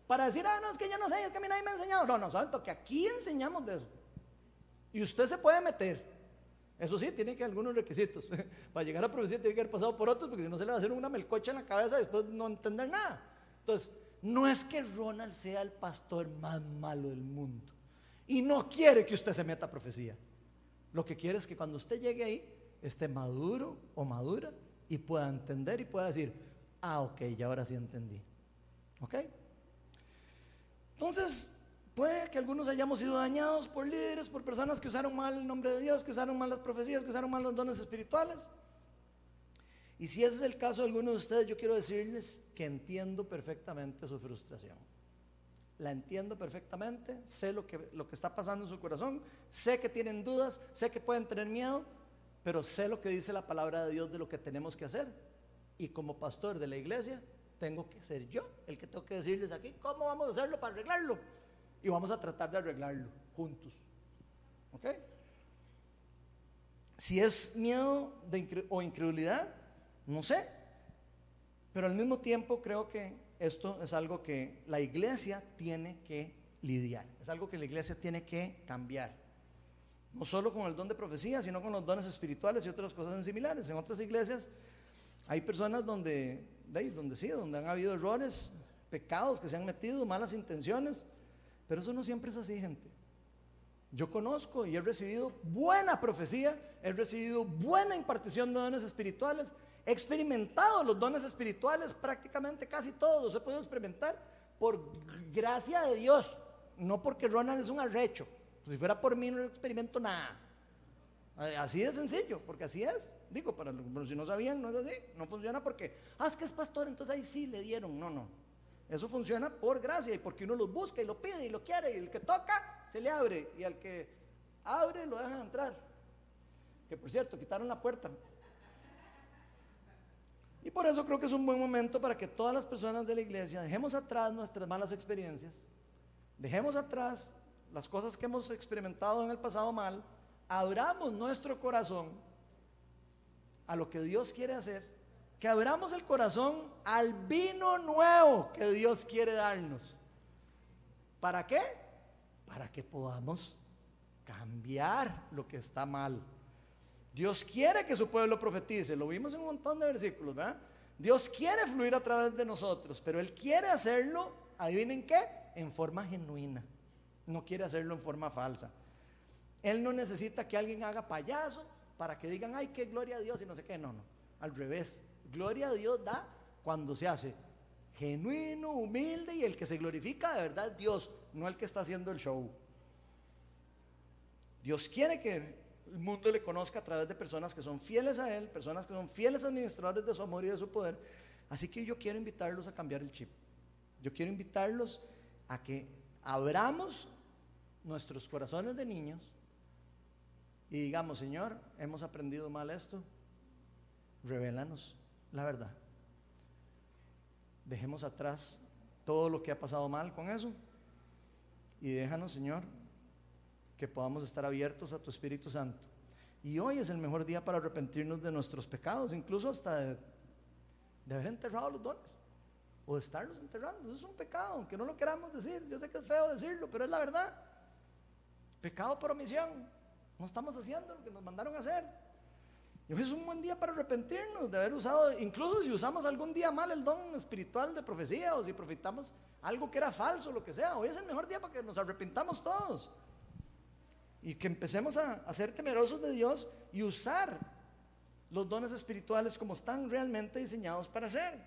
para decir, ah, no, es que yo no sé, es que a mí nadie me ha enseñado. No, no, ¿saben? Porque aquí enseñamos de eso. Y usted se puede meter. Eso sí, tiene que algunos requisitos. Para llegar a profecía tiene que haber pasado por otros, porque si no se le va a hacer una melcocha en la cabeza y después no entender nada. Entonces, no es que Ronald sea el pastor más malo del mundo. Y no quiere que usted se meta a profecía. Lo que quiere es que cuando usted llegue ahí, esté maduro o madura y pueda entender y pueda decir, ah, ok, ya ahora sí entendí. ¿Ok? Entonces, puede que algunos hayamos sido dañados por líderes, por personas que usaron mal el nombre de Dios, que usaron mal las profecías, que usaron mal los dones espirituales. Y si ese es el caso de algunos de ustedes, yo quiero decirles que entiendo perfectamente su frustración. La entiendo perfectamente, sé lo que, lo que está pasando en su corazón, sé que tienen dudas, sé que pueden tener miedo, pero sé lo que dice la palabra de Dios de lo que tenemos que hacer. Y como pastor de la iglesia, tengo que ser yo el que tengo que decirles aquí cómo vamos a hacerlo para arreglarlo. Y vamos a tratar de arreglarlo juntos. ¿Ok? Si es miedo o incredulidad, no sé. Pero al mismo tiempo creo que esto es algo que la iglesia tiene que lidiar. Es algo que la iglesia tiene que cambiar. No solo con el don de profecía, sino con los dones espirituales y otras cosas similares. En otras iglesias hay personas donde, donde sí, donde han habido errores, pecados que se han metido, malas intenciones. Pero eso no siempre es así, gente. Yo conozco y he recibido buena profecía, he recibido buena impartición de dones espirituales, he experimentado los dones espirituales prácticamente casi todos, los he podido experimentar por gracia de Dios, no porque Ronald es un arrecho. Si fuera por mí no experimento nada. Así de sencillo, porque así es. Digo, para si no sabían, no es así. No funciona porque, ah, es que es pastor, entonces ahí sí le dieron. No, no. Eso funciona por gracia y porque uno los busca y lo pide y lo quiere. Y el que toca, se le abre. Y al que abre, lo dejan entrar. Que por cierto, quitaron la puerta. Y por eso creo que es un buen momento para que todas las personas de la iglesia dejemos atrás nuestras malas experiencias, dejemos atrás las cosas que hemos experimentado en el pasado mal, abramos nuestro corazón a lo que Dios quiere hacer, que abramos el corazón al vino nuevo que Dios quiere darnos. ¿Para qué? Para que podamos cambiar lo que está mal. Dios quiere que su pueblo profetice, lo vimos en un montón de versículos, ¿verdad? Dios quiere fluir a través de nosotros, pero Él quiere hacerlo, adivinen qué, en forma genuina. No quiere hacerlo en forma falsa. Él no necesita que alguien haga payaso para que digan, ay, qué gloria a Dios y no sé qué. No, no. Al revés. Gloria a Dios da cuando se hace genuino, humilde y el que se glorifica de verdad Dios, no el que está haciendo el show. Dios quiere que el mundo le conozca a través de personas que son fieles a Él, personas que son fieles administradores de su amor y de su poder. Así que yo quiero invitarlos a cambiar el chip. Yo quiero invitarlos a que abramos nuestros corazones de niños y digamos, Señor, hemos aprendido mal esto, revélanos la verdad. Dejemos atrás todo lo que ha pasado mal con eso y déjanos, Señor, que podamos estar abiertos a tu Espíritu Santo. Y hoy es el mejor día para arrepentirnos de nuestros pecados, incluso hasta de, haber enterrado los dones o de estarlos enterrando. Eso es un pecado, aunque no lo queramos decir. Yo sé que es feo decirlo, pero es la verdad. Pecado por omisión. No estamos haciendo lo que nos mandaron a hacer. Hoy es un buen día para arrepentirnos de haber usado, incluso si usamos algún día mal el don espiritual de profecía o si profitamos algo que era falso, lo que sea. Hoy es el mejor día para que nos arrepintamos todos. Y que empecemos a, a ser temerosos de Dios y usar los dones espirituales como están realmente diseñados para ser.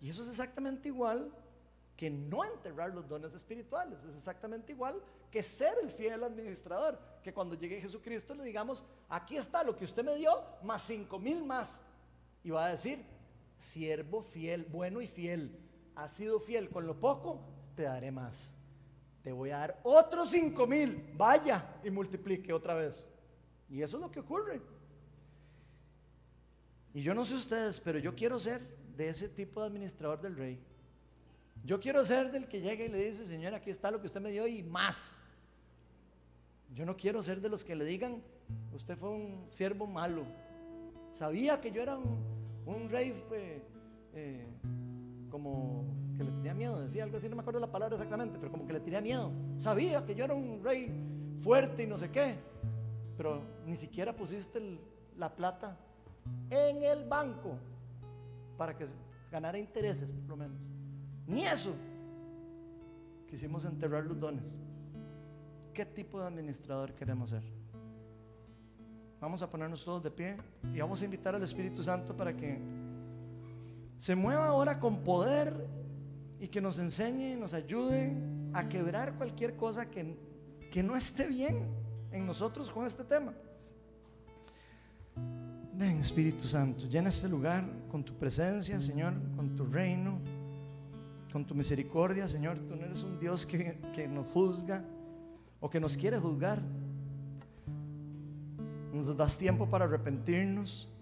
Y eso es exactamente igual que no enterrar los dones espirituales. Es exactamente igual que ser el fiel administrador. Que cuando llegue Jesucristo le digamos, aquí está lo que usted me dio, más cinco mil más. Y va a decir, siervo fiel, bueno y fiel, has sido fiel con lo poco, te daré más. Te voy a dar otros cinco mil, vaya y multiplique otra vez. Y eso es lo que ocurre. Y yo no sé ustedes, pero yo quiero ser de ese tipo de administrador del rey. Yo quiero ser del que llega y le dice, Señor, aquí está lo que usted me dio y más. Yo no quiero ser de los que le digan, usted fue un siervo malo. Sabía que yo era un, rey eh, eh, como que le tenía miedo, decía algo así, no me acuerdo la palabra exactamente, pero como que le tenía miedo. Sabía que yo era un rey fuerte y no sé qué, pero ni siquiera pusiste la plata en el banco para que ganara intereses, por lo menos. Ni eso. Quisimos enterrar los dones. ¿Qué tipo de administrador queremos ser? Vamos a ponernos todos de pie y vamos a invitar al Espíritu Santo para que se mueva ahora con poder y que nos enseñe, nos ayude a quebrar cualquier cosa que, que no esté bien en nosotros con este tema. Ven, Espíritu Santo, llena este lugar con tu presencia, Señor, con tu reino, con tu misericordia, Señor. Tú no eres un Dios que, que nos juzga o que nos quiere juzgar. Nos das tiempo para arrepentirnos.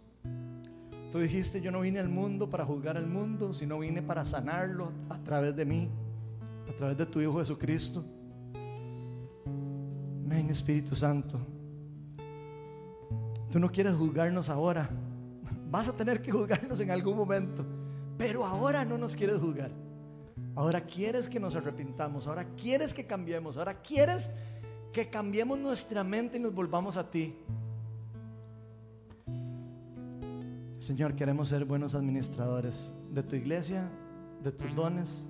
Tú dijiste, yo no vine al mundo para juzgar al mundo, sino vine para sanarlo a través de mí, a través de tu Hijo Jesucristo. Ven, Espíritu Santo. Tú no quieres juzgarnos ahora. Vas a tener que juzgarnos en algún momento. Pero ahora no nos quieres juzgar. Ahora quieres que nos arrepintamos. Ahora quieres que cambiemos. Ahora quieres que cambiemos nuestra mente y nos volvamos a ti. Señor, queremos ser buenos administradores de tu iglesia, de tus dones.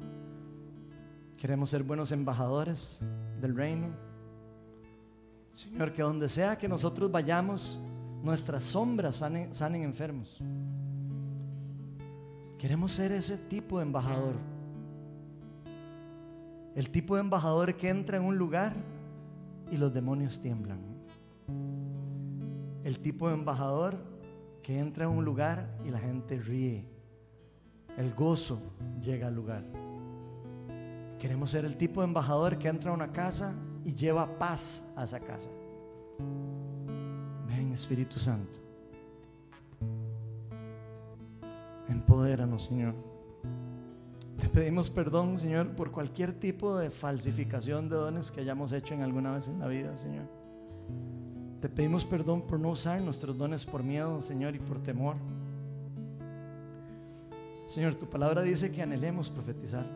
Queremos ser buenos embajadores del reino. Señor, que donde sea que nosotros vayamos, nuestras sombras sanen, enfermos. Queremos ser ese tipo de embajador. El tipo de embajador que entra en un lugar y los demonios tiemblan. El tipo de embajador que entra en un lugar y la gente ríe. El gozo llega al lugar. Queremos ser el tipo de embajador que entra a una casa y lleva paz a esa casa. Espíritu Santo. Empodéranos, Señor. Te pedimos perdón, Señor, por cualquier tipo de falsificación de dones que hayamos hecho en alguna vez en la vida, Señor. Te pedimos perdón por no usar nuestros dones por miedo, Señor, y por temor. Señor, tu palabra dice que anhelemos profetizar.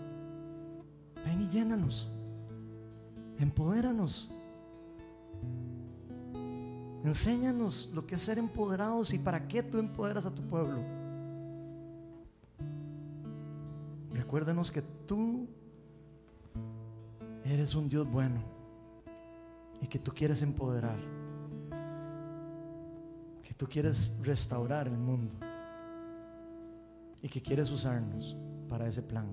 Ven y llénanos. Empodéranos. Enséñanos lo que es ser empoderados y para qué tú empoderas a tu pueblo. Recuérdanos que tú eres un Dios bueno y que tú quieres empoderar, que tú quieres restaurar el mundo y que quieres usarnos para ese plan.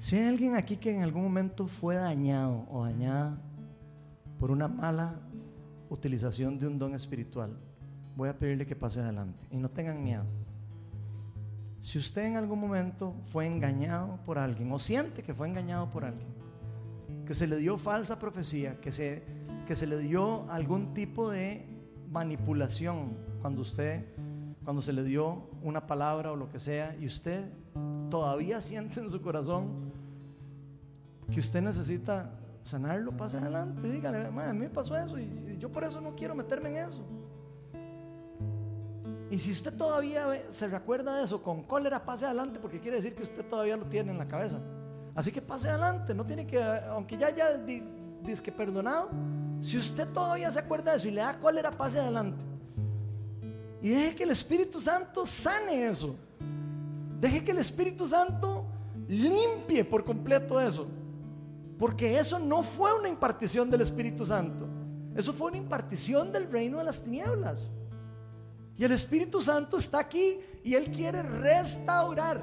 Si hay alguien aquí que en algún momento fue dañado o dañada por una mala utilización de un don espiritual, voy a pedirle que pase adelante y no tengan miedo. Si usted en algún momento fue engañado por alguien o siente que fue engañado por alguien, que se le dio falsa profecía, que se, que se le dio algún tipo de manipulación cuando usted, cuando se le dio una palabra o lo que sea, y usted todavía siente en su corazón que usted necesita sanarlo, pase adelante, dígale, a mí me pasó eso y yo por eso no quiero meterme en eso. Y si usted todavía se recuerda de eso con cólera, pase adelante porque quiere decir que usted todavía lo tiene en la cabeza. Así que pase adelante, no tiene que, aunque ya haya que perdonado, si usted todavía se acuerda de eso y le da cólera, pase adelante. Y deje que el Espíritu Santo sane eso. Deje que el Espíritu Santo limpie por completo eso. Porque eso no fue una impartición del Espíritu Santo. Eso fue una impartición del reino de las tinieblas. Y el Espíritu Santo está aquí y Él quiere restaurar.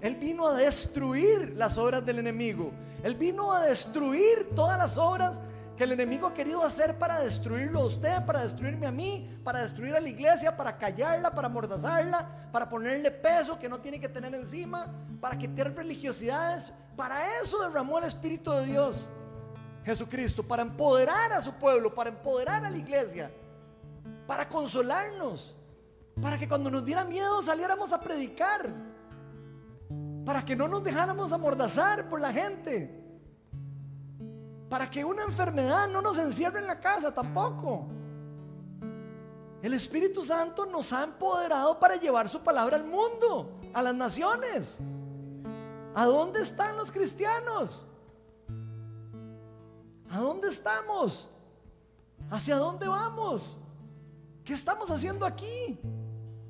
Él vino a destruir las obras del enemigo. Él vino a destruir todas las obras que el enemigo ha querido hacer para destruirlo a usted, para destruirme a mí, para destruir a la iglesia, para callarla, para amordazarla, para ponerle peso que no tiene que tener encima, para quitar religiosidades. Para eso derramó el Espíritu de Dios, Jesucristo, para empoderar a su pueblo, para empoderar a la iglesia. Para consolarnos, para que cuando nos diera miedo saliéramos a predicar, para que no nos dejáramos amordazar por la gente, para que una enfermedad no nos encierre en la casa tampoco. El Espíritu Santo nos ha empoderado para llevar su palabra al mundo, a las naciones. ¿A dónde están los cristianos? ¿A dónde estamos? ¿Hacia dónde vamos? ¿Qué estamos haciendo aquí?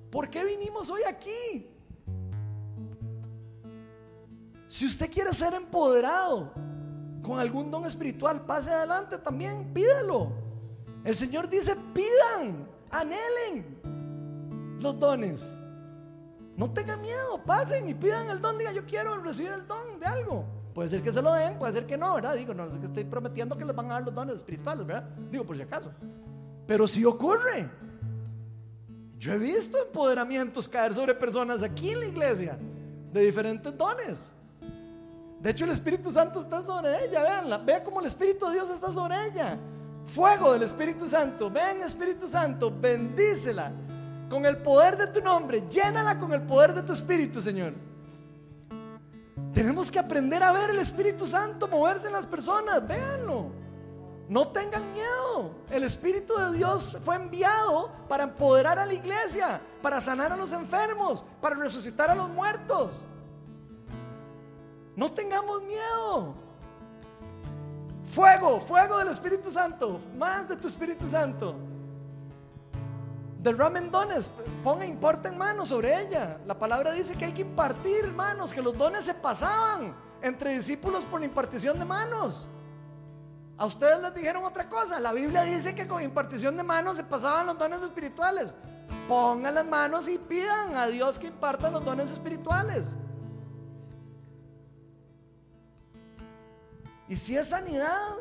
¿Por qué vinimos hoy aquí? Si usted quiere ser empoderado con algún don espiritual, pase adelante también, pídelo. El Señor dice, pidan, anhelen los dones. No tengan miedo, pasen y pidan el don. Diga, yo quiero recibir el don de algo. Puede ser que se lo den, puede ser que no, ¿verdad? Digo, no es que estoy prometiendo que les van a dar los dones espirituales, ¿verdad? Digo, por si acaso. Pero si ocurre. Yo he visto empoderamientos caer sobre personas aquí en la iglesia de diferentes dones. De hecho, el Espíritu Santo está sobre ella, veanla, vea cómo el Espíritu de Dios está sobre ella. Fuego del Espíritu Santo, ven Espíritu Santo, bendícela con el poder de tu nombre, llénala con el poder de tu Espíritu, Señor. Tenemos que aprender a ver el Espíritu Santo moverse en las personas, véanlo. No tengan miedo. El Espíritu de Dios fue enviado para empoderar a la iglesia, para sanar a los enfermos, para resucitar a los muertos. No tengamos miedo. Fuego, fuego del Espíritu Santo, más de tu Espíritu Santo. Derramen dones, ponga, importen manos sobre ella. La palabra dice que hay que impartir manos, que los dones se pasaban entre discípulos por la impartición de manos. A ustedes les dijeron otra cosa. La Biblia dice que con impartición de manos se pasaban los dones espirituales. Pongan las manos y pidan a Dios que imparta los dones espirituales. Y si es sanidad,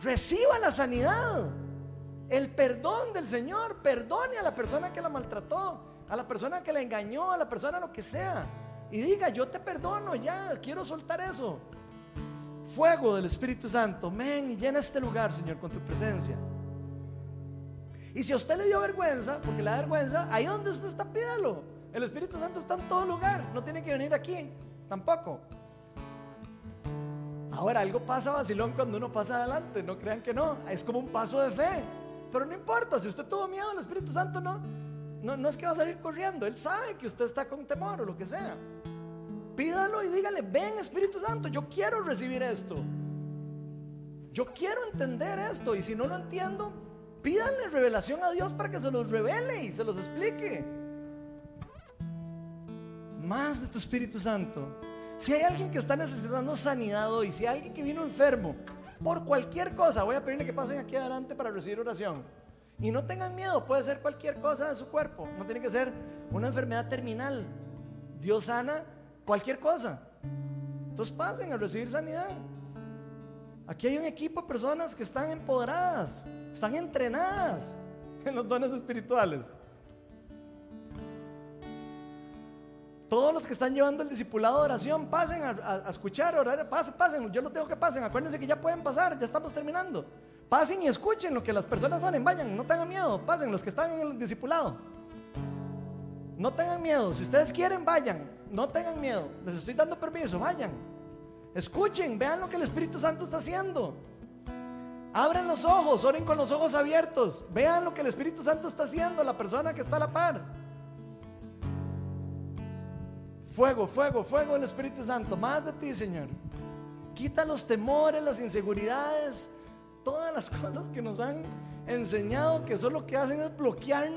reciba la sanidad. El perdón del Señor. Perdone a la persona que la maltrató, a la persona que la engañó, a la persona lo que sea. Y diga, yo te perdono, ya, quiero soltar eso fuego del Espíritu Santo, ven y llena este lugar, Señor, con tu presencia. Y si a usted le dio vergüenza, porque le da vergüenza, ahí donde usted está, pídalo. El Espíritu Santo está en todo lugar, no tiene que venir aquí, tampoco. Ahora, algo pasa vacilón cuando uno pasa adelante, no crean que no, es como un paso de fe. Pero no importa, si usted tuvo miedo, el Espíritu Santo no, no, no es que va a salir corriendo, Él sabe que usted está con temor o lo que sea. Pídalo y dígale, ven Espíritu Santo, yo quiero recibir esto. Yo quiero entender esto y si no lo entiendo, pídanle revelación a Dios para que se los revele y se los explique. Más de tu Espíritu Santo. Si hay alguien que está necesitando sanidad hoy, si hay alguien que vino enfermo por cualquier cosa, voy a pedirle que pasen aquí adelante para recibir oración. Y no tengan miedo, puede ser cualquier cosa de su cuerpo, no tiene que ser una enfermedad terminal. Dios sana cualquier cosa. Entonces pasen a recibir sanidad. Aquí hay un equipo de personas que están empoderadas, están entrenadas en los dones espirituales. Todos los que están llevando el discipulado de oración, pasen a, escuchar, orar, pasen, pasen, yo no tengo que pasen, acuérdense que ya pueden pasar, ya estamos terminando. Pasen y escuchen lo que las personas oren, vayan, no tengan miedo, pasen los que están en el discipulado. No tengan miedo, si ustedes quieren, vayan, no tengan miedo, les estoy dando permiso, vayan. Escuchen, vean lo que el Espíritu Santo está haciendo. Abren los ojos, oren con los ojos abiertos. Vean lo que el Espíritu Santo está haciendo, la persona que está a la par. Fuego, fuego, fuego del Espíritu Santo. Más de ti, Señor. Quita los temores, las inseguridades, todas las cosas que nos han enseñado que solo que hacen es bloquearnos